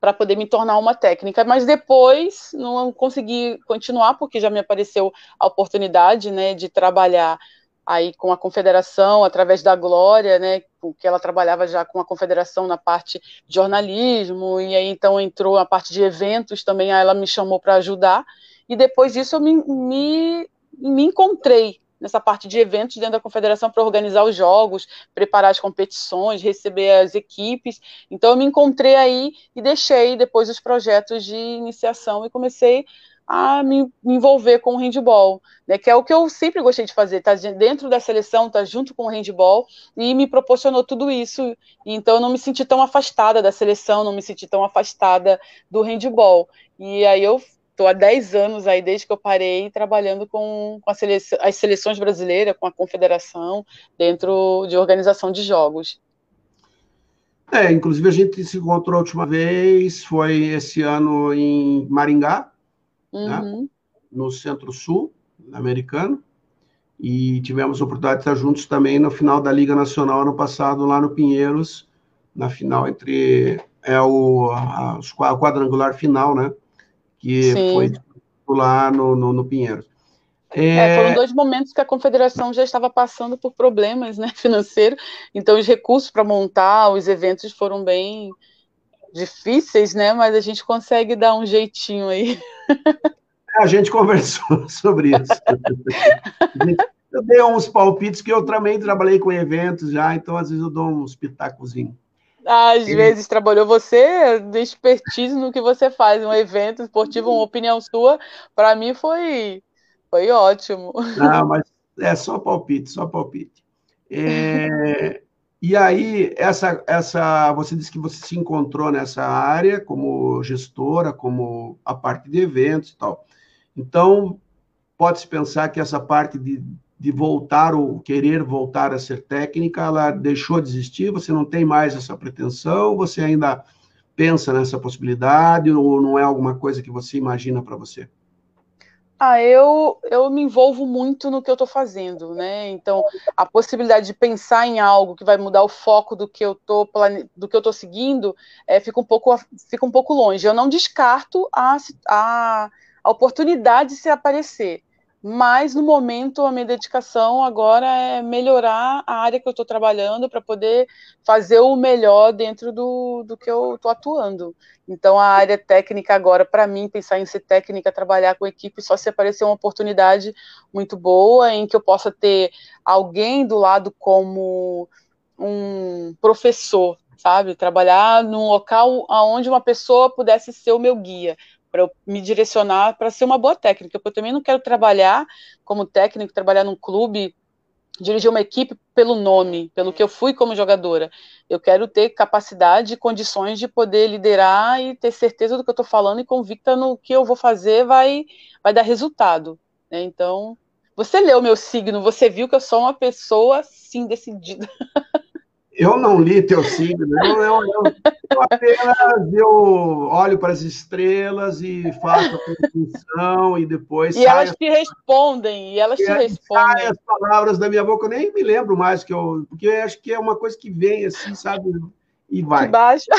para poder me tornar uma técnica, mas depois não consegui continuar porque já me apareceu a oportunidade, né, de trabalhar aí com a confederação através da Glória, né, que ela trabalhava já com a confederação na parte de jornalismo e aí então entrou a parte de eventos também, aí ela me chamou para ajudar e depois disso eu me, me, me encontrei nessa parte de eventos dentro da confederação para organizar os jogos, preparar as competições, receber as equipes. Então eu me encontrei aí e deixei depois os projetos de iniciação e comecei a me, envolver com o handball, né, que é o que eu sempre gostei de fazer, tá dentro da seleção, tá junto com o handball, e me proporcionou tudo isso, então eu não me senti tão afastada da seleção, não me senti tão afastada do handball, e aí eu Estou há 10 anos aí, desde que eu parei, trabalhando com, com as seleções brasileiras, com a confederação, dentro de organização de jogos. É, inclusive a gente se encontrou a última vez, foi esse ano em Maringá, né, uhum. né, no Centro-Sul americano, e tivemos a oportunidade de estar juntos também no final da Liga Nacional ano passado, lá no Pinheiros, na final entre é o a, a quadrangular final, né? Que Sim. foi lá no, no, no Pinheiros. É... É, foram dois momentos que a confederação já estava passando por problemas né, financeiros, então os recursos para montar os eventos foram bem difíceis, né? Mas a gente consegue dar um jeitinho aí. A gente conversou sobre isso. Eu dei uns palpites que eu também trabalhei com eventos já, então às vezes eu dou uns pitacozinhos. Às Sim. vezes trabalhou você, de expertise no que você faz, um evento esportivo, uma opinião sua, para mim foi, foi ótimo. Não, mas é só palpite, só palpite. É, e aí, essa, essa, você disse que você se encontrou nessa área como gestora, como a parte de eventos e tal. Então, pode-se pensar que essa parte de de voltar ou querer voltar a ser técnica, ela deixou de existir? Você não tem mais essa pretensão? Você ainda pensa nessa possibilidade ou não é alguma coisa que você imagina para você? Ah, eu, eu me envolvo muito no que eu estou fazendo, né? Então, a possibilidade de pensar em algo que vai mudar o foco do que eu estou do que eu tô seguindo é, fica, um pouco, fica um pouco longe. Eu não descarto a, a, a oportunidade de se aparecer mas no momento a minha dedicação agora é melhorar a área que eu estou trabalhando para poder fazer o melhor dentro do, do que eu estou atuando. Então a área técnica agora, para mim, pensar em ser técnica, trabalhar com equipe, só se aparecer uma oportunidade muito boa em que eu possa ter alguém do lado como um professor, sabe? Trabalhar num local onde uma pessoa pudesse ser o meu guia, para eu me direcionar para ser uma boa técnica, porque eu também não quero trabalhar como técnico, trabalhar num clube, dirigir uma equipe pelo nome, pelo que eu fui como jogadora. Eu quero ter capacidade e condições de poder liderar e ter certeza do que eu estou falando e convicta no que eu vou fazer vai, vai dar resultado. Né? Então, você leu meu signo, você viu que eu sou uma pessoa, sim, decidida. Eu não li teu signo, eu, eu, eu, eu, apenas eu olho para as estrelas e faço a função e depois. E elas te respondem, e elas e te respondem. Sai as palavras da minha boca, eu nem me lembro mais, que eu, porque eu acho que é uma coisa que vem assim, sabe? E vai. Baixa.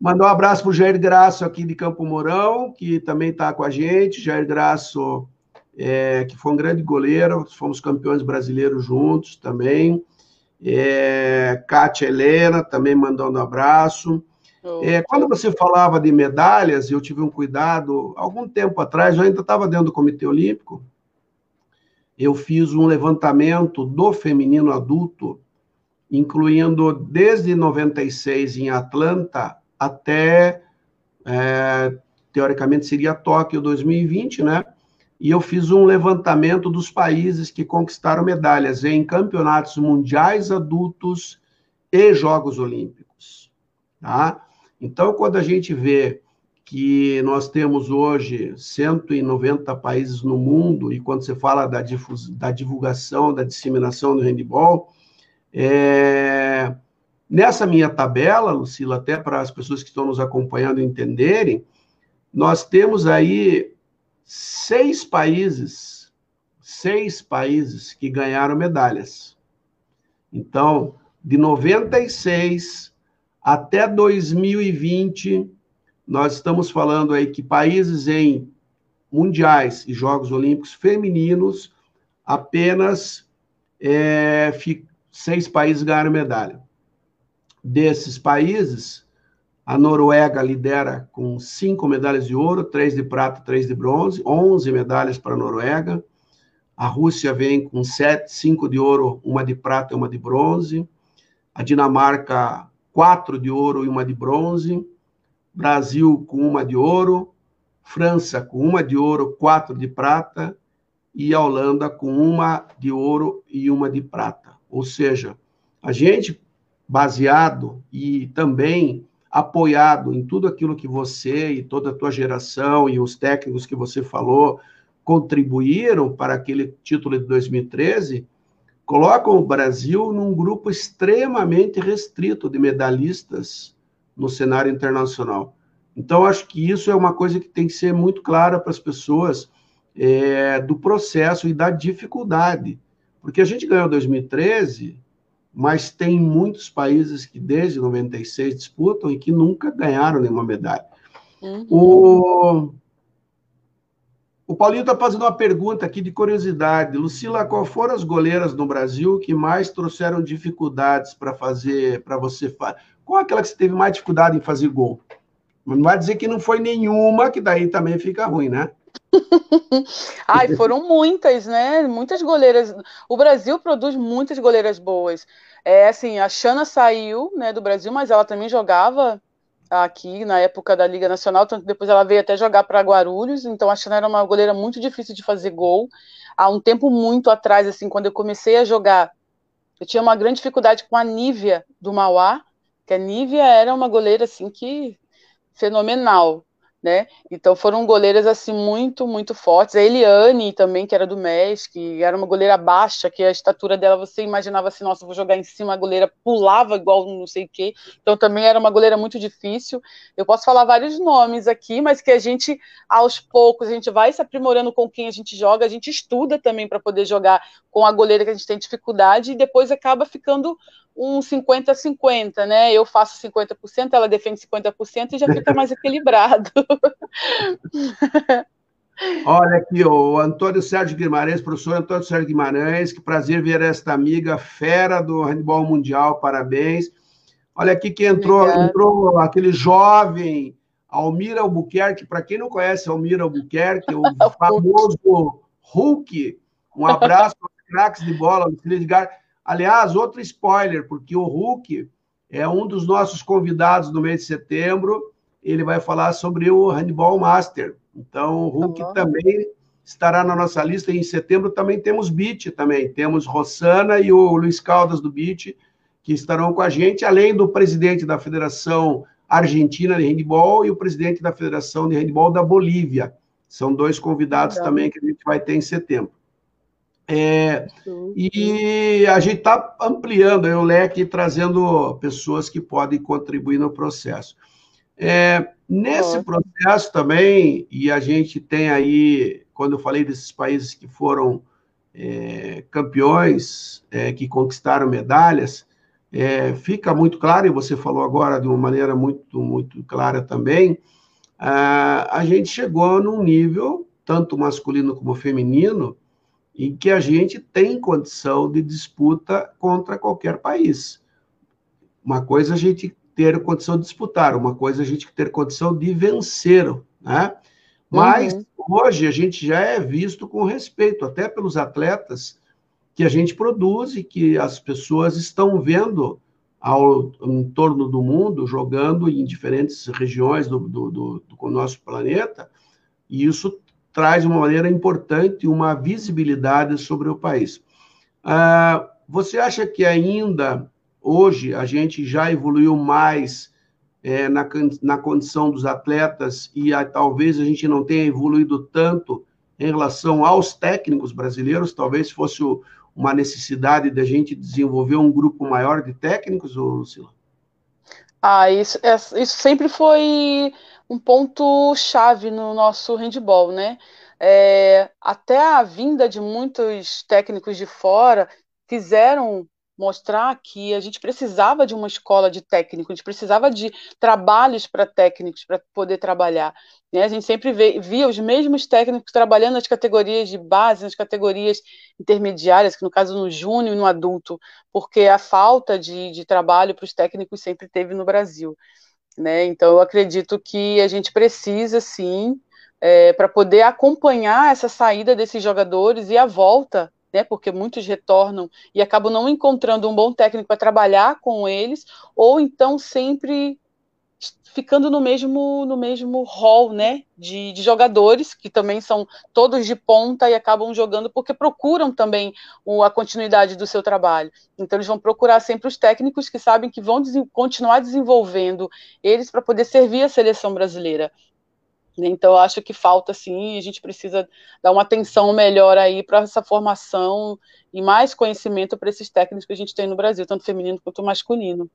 Mandar um abraço para o Jair Graço aqui de Campo Mourão, que também está com a gente. Jair Graço, é, que foi um grande goleiro, fomos campeões brasileiros juntos também. É, Kátia Helena também mandando um abraço. É, quando você falava de medalhas, eu tive um cuidado, algum tempo atrás, eu ainda estava dentro do Comitê Olímpico, eu fiz um levantamento do feminino adulto, incluindo desde 96 em Atlanta até, é, teoricamente, seria Tóquio 2020, né? E eu fiz um levantamento dos países que conquistaram medalhas em campeonatos mundiais adultos e Jogos Olímpicos. Tá? Então, quando a gente vê que nós temos hoje 190 países no mundo, e quando você fala da, da divulgação, da disseminação do handball, é... nessa minha tabela, Lucila, até para as pessoas que estão nos acompanhando entenderem, nós temos aí seis países, seis países que ganharam medalhas. Então, de 96 até 2020, nós estamos falando aí que países em mundiais e Jogos Olímpicos femininos, apenas é, seis países ganharam medalha. Desses países, a Noruega lidera com cinco medalhas de ouro, três de prata, três de bronze, onze medalhas para a Noruega. A Rússia vem com sete, cinco de ouro, uma de prata e uma de bronze. A Dinamarca, quatro de ouro e uma de bronze. Brasil com uma de ouro. França com uma de ouro, quatro de prata. E a Holanda com uma de ouro e uma de prata. Ou seja, a gente, baseado e também apoiado em tudo aquilo que você e toda a tua geração e os técnicos que você falou contribuíram para aquele título de 2013, colocam o Brasil num grupo extremamente restrito de medalhistas no cenário internacional. Então, acho que isso é uma coisa que tem que ser muito clara para as pessoas é, do processo e da dificuldade. Porque a gente ganhou 2013 mas tem muitos países que desde 96 disputam e que nunca ganharam nenhuma medalha. Uhum. O, o Paulinho está fazendo uma pergunta aqui de curiosidade. Lucila, qual foram as goleiras no Brasil que mais trouxeram dificuldades para fazer, para você fazer? Qual aquela que você teve mais dificuldade em fazer gol? Não vai dizer que não foi nenhuma, que daí também fica ruim, né? Ai, foram muitas, né? Muitas goleiras. O Brasil produz muitas goleiras boas. É assim, a Xana saiu, né, do Brasil, mas ela também jogava aqui na época da Liga Nacional, tanto depois ela veio até jogar para Guarulhos, então a Xana era uma goleira muito difícil de fazer gol. Há um tempo muito atrás, assim, quando eu comecei a jogar, eu tinha uma grande dificuldade com a Nívia do Mauá, que a Nívia era uma goleira assim que fenomenal né? Então foram goleiras assim muito, muito fortes. A Eliane também, que era do MES, que era uma goleira baixa, que a estatura dela você imaginava assim, nossa, vou jogar em cima, a goleira pulava igual não sei o quê. Então também era uma goleira muito difícil. Eu posso falar vários nomes aqui, mas que a gente aos poucos a gente vai se aprimorando com quem a gente joga, a gente estuda também para poder jogar com a goleira que a gente tem dificuldade e depois acaba ficando um 50-50, né? Eu faço 50%, ela defende 50% e já fica mais equilibrado. Olha aqui, o Antônio Sérgio Guimarães, professor Antônio Sérgio Guimarães, que prazer ver esta amiga fera do handball mundial, parabéns. Olha aqui que entrou, entrou aquele jovem Almir Albuquerque, para quem não conhece Almir Albuquerque, o famoso Hulk, um abraço craques de bola, do Edgar. Aliás, outro spoiler, porque o Hulk é um dos nossos convidados no mês de setembro. Ele vai falar sobre o Handball Master. Então, o Hulk uhum. também estará na nossa lista. E em setembro também temos Beat também. Temos Rossana e o Luiz Caldas do Beat, que estarão com a gente, além do presidente da Federação Argentina de Handball e o presidente da Federação de Handball da Bolívia. São dois convidados Legal. também que a gente vai ter em setembro. É, e a gente está ampliando o leque, trazendo pessoas que podem contribuir no processo. É, nesse processo também, e a gente tem aí, quando eu falei desses países que foram é, campeões, é, que conquistaram medalhas, é, fica muito claro, e você falou agora de uma maneira muito, muito clara também, a, a gente chegou num nível, tanto masculino como feminino, em que a gente tem condição de disputa contra qualquer país. Uma coisa é a gente ter condição de disputar, uma coisa é a gente ter condição de vencer, né? Mas uhum. hoje a gente já é visto com respeito, até pelos atletas que a gente produz e que as pessoas estão vendo ao em torno do mundo, jogando em diferentes regiões do, do, do, do nosso planeta, e isso traz de uma maneira importante uma visibilidade sobre o país. Ah, você acha que ainda hoje a gente já evoluiu mais é, na, condição dos atletas e talvez a gente não tenha evoluído tanto em relação aos técnicos brasileiros? Talvez fosse uma necessidade da gente desenvolver um grupo maior de técnicos, ou Lucila? Ah, isso, é, isso sempre foi um ponto chave no nosso handball, né? É, até a vinda de muitos técnicos de fora fizeram mostrar que a gente precisava de uma escola de técnico, a gente precisava de trabalhos para técnicos para poder trabalhar. Né? A gente sempre vê, via os mesmos técnicos trabalhando nas categorias de base, nas categorias intermediárias, que no caso no júnior e no adulto, porque a falta de, de trabalho para os técnicos sempre teve no Brasil. Né? Então, eu acredito que a gente precisa, sim, é, para poder acompanhar essa saída desses jogadores e a volta, né? Porque muitos retornam e acabam não encontrando um bom técnico para trabalhar com eles, ou então sempre ficando no mesmo no mesmo rol, né, de, de, jogadores que também são todos de ponta e acabam jogando porque procuram também o, a continuidade do seu trabalho. Então eles vão procurar sempre os técnicos que sabem que vão des continuar desenvolvendo eles para poder servir a seleção brasileira. Então acho que falta sim, a gente precisa dar uma atenção melhor aí para essa formação e mais conhecimento para esses técnicos que a gente tem no Brasil, tanto feminino quanto masculino.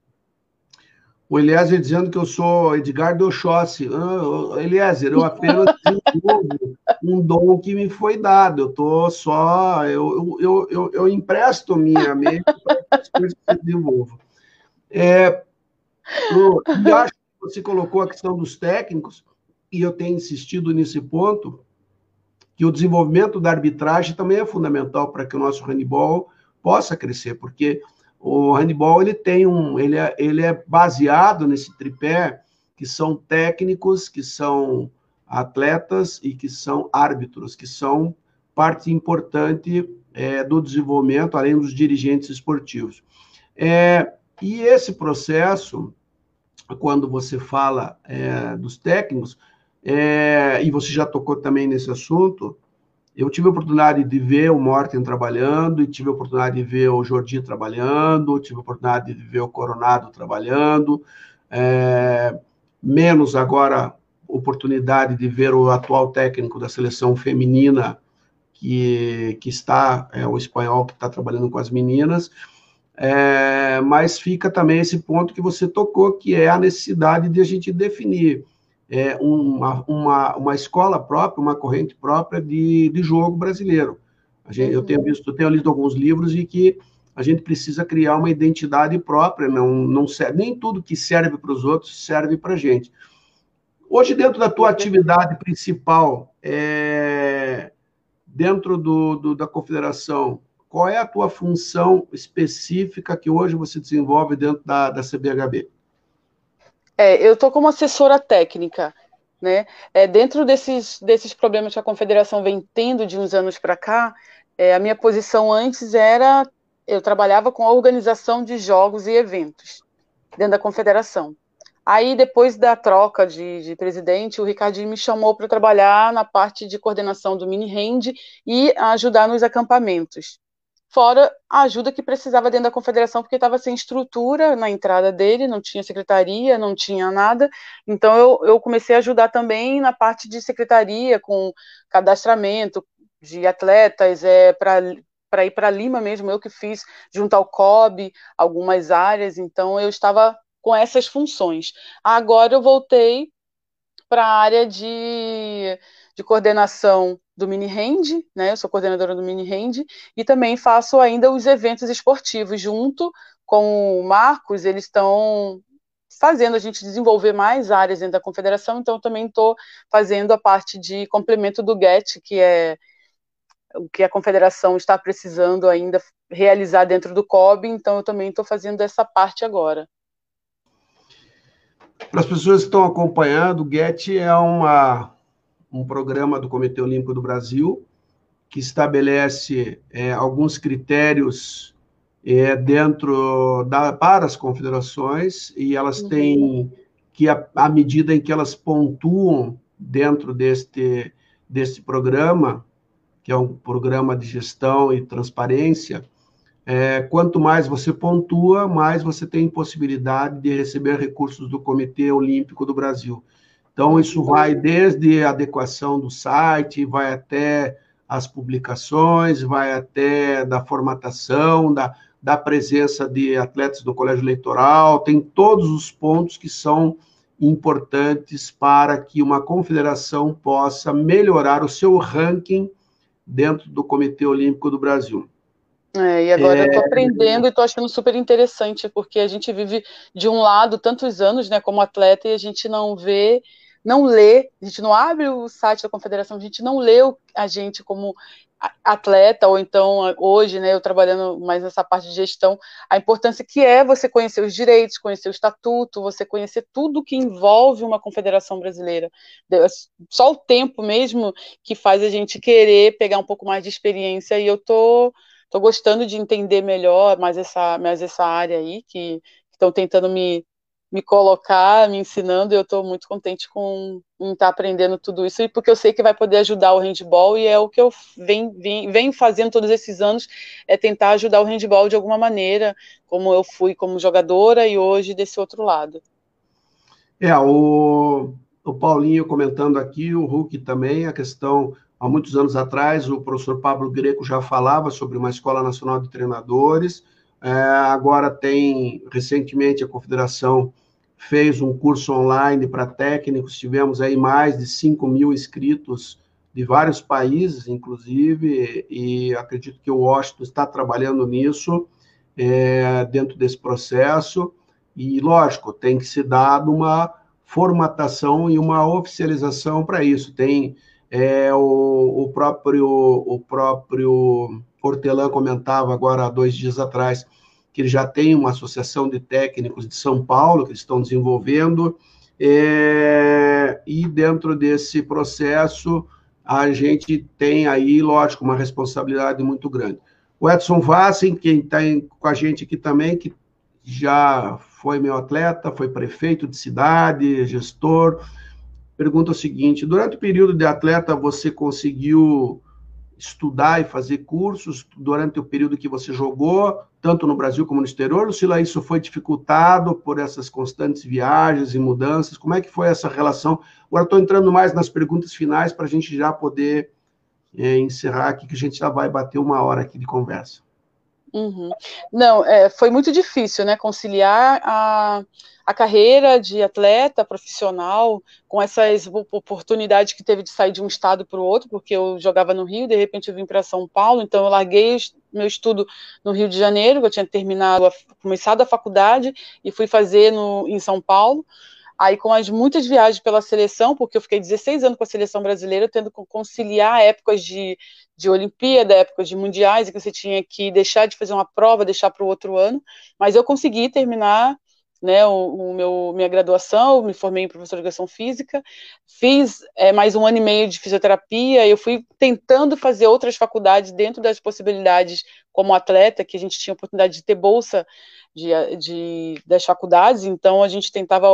O Eliezer dizendo que eu sou Edgar Dochossi. Ah, Eliezer, eu apenas desenvolvo um dom que me foi dado. Eu tô só. Eu, eu, eu, eu empresto minha mente para que as coisas se desenvolvam. É, eu, eu acho que você colocou a questão dos técnicos, e eu tenho insistido nesse ponto, que o desenvolvimento da arbitragem também é fundamental para que o nosso handball possa crescer, porque o handball ele tem um, ele é, ele é baseado nesse tripé que são técnicos, que são atletas e que são árbitros, que são parte importante é, do desenvolvimento, além dos dirigentes esportivos. É, e esse processo, quando você fala é, dos técnicos, é, e você já tocou também nesse assunto, eu tive a oportunidade de ver o Morten trabalhando, e tive a oportunidade de ver o Jordi trabalhando, tive a oportunidade de ver o Coronado trabalhando, é, menos agora oportunidade de ver o atual técnico da seleção feminina, que, que está, é o espanhol que está trabalhando com as meninas, é, mas fica também esse ponto que você tocou, que é a necessidade de a gente definir é, uma, uma, uma escola própria, uma corrente própria de, de jogo brasileiro. Gente, eu tenho uhum. visto, tenho lido alguns livros e que a gente precisa criar uma identidade própria, não, não serve, nem tudo que serve para os outros serve para a gente. Hoje, dentro da tua atividade principal, é, dentro do, do, da confederação, qual é a tua função específica que hoje você desenvolve dentro da, da CBHB? É, eu estou como assessora técnica, né? É, dentro desses, desses problemas que a confederação vem tendo de uns anos para cá, é, a minha posição antes era eu trabalhava com a organização de jogos e eventos dentro da confederação. Aí, depois da troca de, de presidente, o Ricardinho me chamou para trabalhar na parte de coordenação do mini hand e ajudar nos acampamentos. Fora a ajuda que precisava dentro da confederação, porque estava sem estrutura na entrada dele, não tinha secretaria, não tinha nada. Então, eu, eu comecei a ajudar também na parte de secretaria, com cadastramento de atletas, é, para para ir para Lima mesmo, eu que fiz junto ao COB, algumas áreas, então eu estava com essas funções. Agora eu voltei para a área de, de coordenação do Mini Hand, né? Eu sou coordenadora do Mini Hand e também faço ainda os eventos esportivos junto com o Marcos, eles estão fazendo a gente desenvolver mais áreas dentro da confederação, então também estou fazendo a parte de complemento do GET, que é o que a confederação está precisando ainda realizar dentro do COB, então eu também estou fazendo essa parte agora. Para as pessoas que estão acompanhando, o GET é uma, um programa do Comitê Olímpico do Brasil que estabelece é, alguns critérios é, dentro da para as confederações e elas uhum. têm que à medida em que elas pontuam dentro deste deste programa que é um programa de gestão e transparência, é, quanto mais você pontua, mais você tem possibilidade de receber recursos do Comitê Olímpico do Brasil. Então, isso vai desde a adequação do site, vai até as publicações, vai até da formatação, da, da presença de atletas do colégio eleitoral, tem todos os pontos que são importantes para que uma confederação possa melhorar o seu ranking dentro do Comitê Olímpico do Brasil. É, e agora é... eu estou aprendendo e estou achando super interessante, porque a gente vive de um lado tantos anos, né, como atleta, e a gente não vê não lê, a gente não abre o site da confederação, a gente não lê a gente como atleta, ou então hoje, né, eu trabalhando mais nessa parte de gestão, a importância que é você conhecer os direitos, conhecer o estatuto, você conhecer tudo que envolve uma confederação brasileira. Só o tempo mesmo que faz a gente querer pegar um pouco mais de experiência, e eu tô, tô gostando de entender melhor mais essa, mais essa área aí, que estão tentando me me colocar, me ensinando, e eu estou muito contente com estar tá aprendendo tudo isso, e porque eu sei que vai poder ajudar o handball, e é o que eu venho, fazendo todos esses anos, é tentar ajudar o handball de alguma maneira, como eu fui como jogadora e hoje desse outro lado. É, o, o Paulinho comentando aqui, o Hulk também, a questão, há muitos anos atrás, o professor Pablo Greco já falava sobre uma Escola Nacional de Treinadores, é, agora tem, recentemente, a Confederação fez um curso online para técnicos, tivemos aí mais de 5 mil inscritos de vários países, inclusive, e acredito que o Washington está trabalhando nisso, é, dentro desse processo, e, lógico, tem que ser dado uma formatação e uma oficialização para isso. Tem é, o, o, próprio, o próprio Hortelã comentava agora há dois dias atrás que ele já tem uma associação de técnicos de São Paulo que estão desenvolvendo, é, e dentro desse processo a gente tem aí, lógico, uma responsabilidade muito grande. O Edson Vassen, quem está com a gente aqui também, que já foi meu atleta, foi prefeito de cidade, gestor, pergunta o seguinte: durante o período de atleta, você conseguiu estudar e fazer cursos durante o período que você jogou, tanto no Brasil como no exterior? Lucila, isso foi dificultado por essas constantes viagens e mudanças? Como é que foi essa relação? Agora estou entrando mais nas perguntas finais para a gente já poder é, encerrar aqui, que a gente já vai bater uma hora aqui de conversa. Uhum. Não, é, foi muito difícil, né, conciliar a, a carreira de atleta profissional com essas oportunidades que teve de sair de um estado para o outro, porque eu jogava no Rio, de repente eu vim para São Paulo, então eu larguei meu estudo no Rio de Janeiro, eu tinha terminado, começado a faculdade e fui fazer no, em São Paulo, Aí, com as muitas viagens pela seleção, porque eu fiquei 16 anos com a seleção brasileira, tendo que conciliar épocas de, de Olimpíada, épocas de mundiais, que você tinha que deixar de fazer uma prova, deixar para o outro ano. Mas eu consegui terminar né, o, o, meu, minha graduação, me formei em professor de educação física, fiz é, mais um ano e meio de fisioterapia, eu fui tentando fazer outras faculdades dentro das possibilidades como atleta, que a gente tinha oportunidade de ter bolsa de, de, das faculdades, então a gente tentava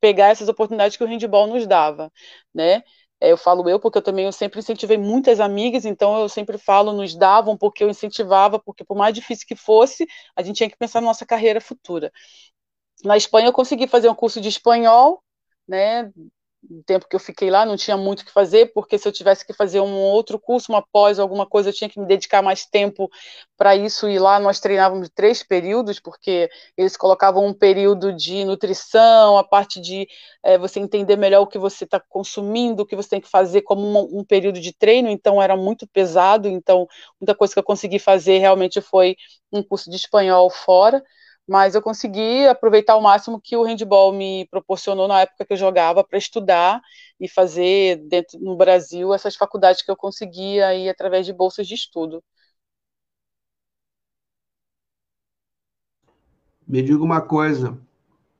pegar essas oportunidades que o handball nos dava, né? É, eu falo eu porque eu também eu sempre incentivei muitas amigas, então eu sempre falo nos davam porque eu incentivava, porque por mais difícil que fosse, a gente tinha que pensar na nossa carreira futura. Na Espanha eu consegui fazer um curso de espanhol, né? No tempo que eu fiquei lá, não tinha muito o que fazer, porque se eu tivesse que fazer um outro curso, uma pós, alguma coisa, eu tinha que me dedicar mais tempo para isso, e lá nós treinávamos três períodos, porque eles colocavam um período de nutrição, a parte de é, você entender melhor o que você está consumindo, o que você tem que fazer como um, um período de treino, então era muito pesado, então muita coisa que eu consegui fazer realmente foi um curso de espanhol fora, mas eu consegui aproveitar o máximo que o handball me proporcionou na época que eu jogava para estudar e fazer dentro no Brasil essas faculdades que eu conseguia aí através de bolsas de estudo. Me diga uma coisa,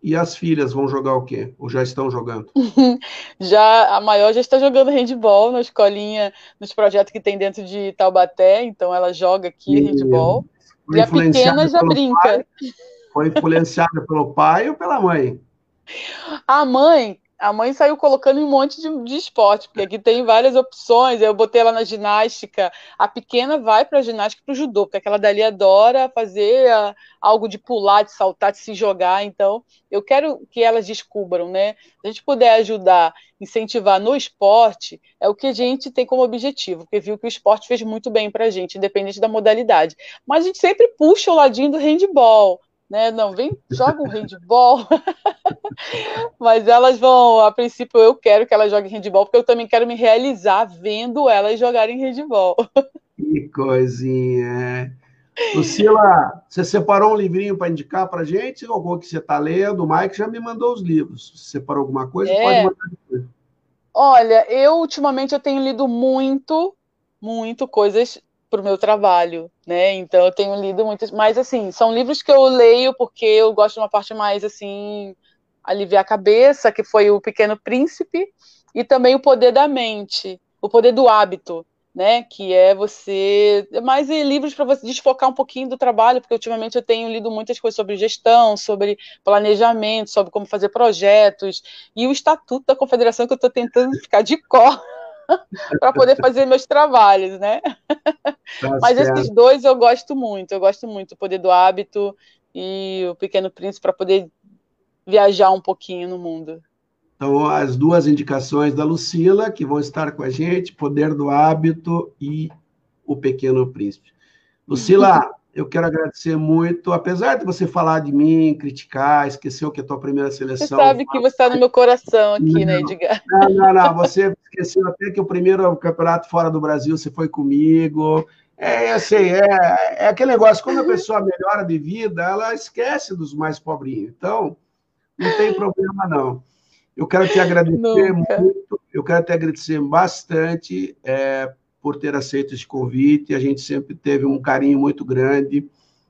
e as filhas vão jogar o quê? Ou já estão jogando? já a maior já está jogando handball na escolinha, nos projetos que tem dentro de Taubaté, então ela joga aqui e, handball. E a pequena já brinca. Pai? Foi influenciada pelo pai ou pela mãe? A mãe, a mãe saiu colocando um monte de, de esporte, porque aqui tem várias opções. Eu botei ela na ginástica. A pequena vai para a ginástica para o judô, porque aquela dali adora fazer a, algo de pular, de saltar, de se jogar. Então, eu quero que elas descubram, né? Se a gente puder ajudar, incentivar no esporte, é o que a gente tem como objetivo, porque viu que o esporte fez muito bem para a gente, independente da modalidade. Mas a gente sempre puxa o ladinho do handball né? Não, vem, joga um handball. Mas elas vão, a princípio, eu quero que elas joguem handball, porque eu também quero me realizar vendo elas jogarem handball. Que coisinha. Lucila, você separou um livrinho para indicar para gente? Algum que você está lendo? O Mike já me mandou os livros. Você separou alguma coisa? É. Pode mandar depois. Olha, eu ultimamente eu tenho lido muito, muito coisas para o meu trabalho, né? Então eu tenho lido muitas, mas assim, são livros que eu leio porque eu gosto de uma parte mais assim, aliviar a cabeça, que foi o Pequeno Príncipe, e também o Poder da Mente, o Poder do Hábito, né? Que é você mais livros para você desfocar um pouquinho do trabalho, porque ultimamente eu tenho lido muitas coisas sobre gestão, sobre planejamento, sobre como fazer projetos e o Estatuto da Confederação que eu estou tentando ficar de cor para poder fazer meus trabalhos, né? Tá Mas certo. esses dois eu gosto muito, eu gosto muito, o Poder do Hábito e o Pequeno Príncipe, para poder viajar um pouquinho no mundo. Então, as duas indicações da Lucila, que vão estar com a gente, Poder do Hábito e o Pequeno Príncipe. Lucila, eu quero agradecer muito, apesar de você falar de mim, criticar, esqueceu que é a tua primeira seleção. Você sabe que você está no meu coração aqui, né, não, né, Edgar? Não, não, não, você esqueceu até que o primeiro campeonato fora do Brasil você foi comigo. É assim, é, é aquele negócio, quando a pessoa melhora de vida, ela esquece dos mais pobrinhos. Então, não tem problema, não. Eu quero te agradecer Nunca. muito, eu quero te agradecer bastante é, por ter aceito esse convite. A gente sempre teve um carinho muito grande.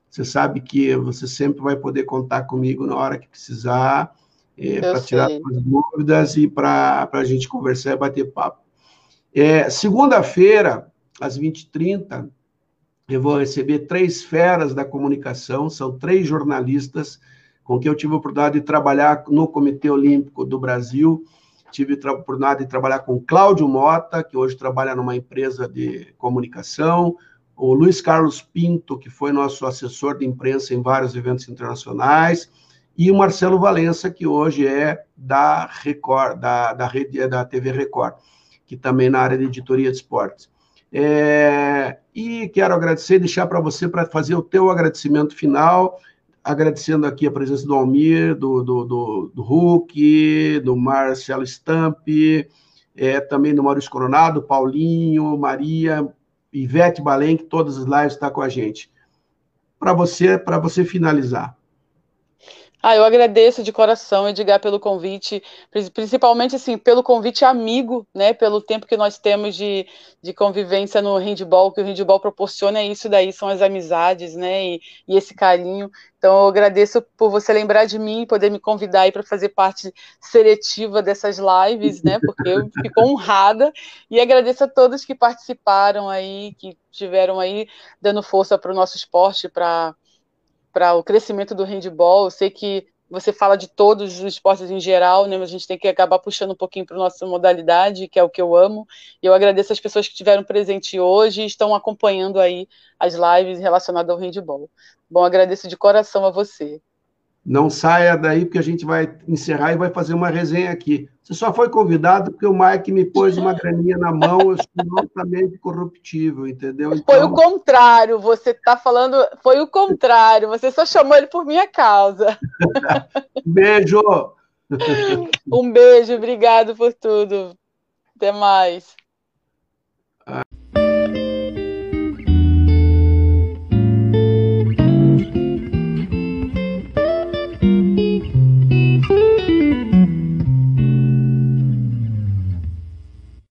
Você sabe que você sempre vai poder contar comigo na hora que precisar, é, para tirar as dúvidas e para a gente conversar e bater papo. É, Segunda-feira, às 20h30, eu vou receber três feras da comunicação, são três jornalistas com quem eu tive a oportunidade de trabalhar no Comitê Olímpico do Brasil. Tive a oportunidade de trabalhar com Cláudio Mota, que hoje trabalha numa empresa de comunicação, o Luiz Carlos Pinto, que foi nosso assessor de imprensa em vários eventos internacionais, e o Marcelo Valença, que hoje é da Record, da, da rede da TV Record, que também na área de editoria de esportes. É, e quero agradecer e deixar para você para fazer o teu agradecimento final, agradecendo aqui a presença do Almir, do, do, do, do Hulk, do Marcelo Stamp, é, também do Maurício Coronado, Paulinho, Maria, Ivete Balém, que todas as lives está com a gente. Para você, para você finalizar. Ah, eu agradeço de coração, Edgar, pelo convite, principalmente assim, pelo convite amigo, né? Pelo tempo que nós temos de, de convivência no handball, que o handball proporciona isso daí, são as amizades, né? E, e esse carinho. Então, eu agradeço por você lembrar de mim, poder me convidar aí para fazer parte seletiva dessas lives, né? Porque eu fico honrada e agradeço a todos que participaram aí, que tiveram aí dando força para o nosso esporte, para para o crescimento do handball. Eu sei que você fala de todos os esportes em geral, né? Mas a gente tem que acabar puxando um pouquinho para nossa modalidade, que é o que eu amo. E eu agradeço as pessoas que estiveram presentes hoje e estão acompanhando aí as lives relacionadas ao handball. Bom, agradeço de coração a você. Não saia daí, porque a gente vai encerrar e vai fazer uma resenha aqui. Você só foi convidado porque o Mike me pôs uma graninha na mão, eu sou altamente corruptível, entendeu? Então... Foi o contrário, você está falando, foi o contrário, você só chamou ele por minha causa. beijo! um beijo, obrigado por tudo. Até mais.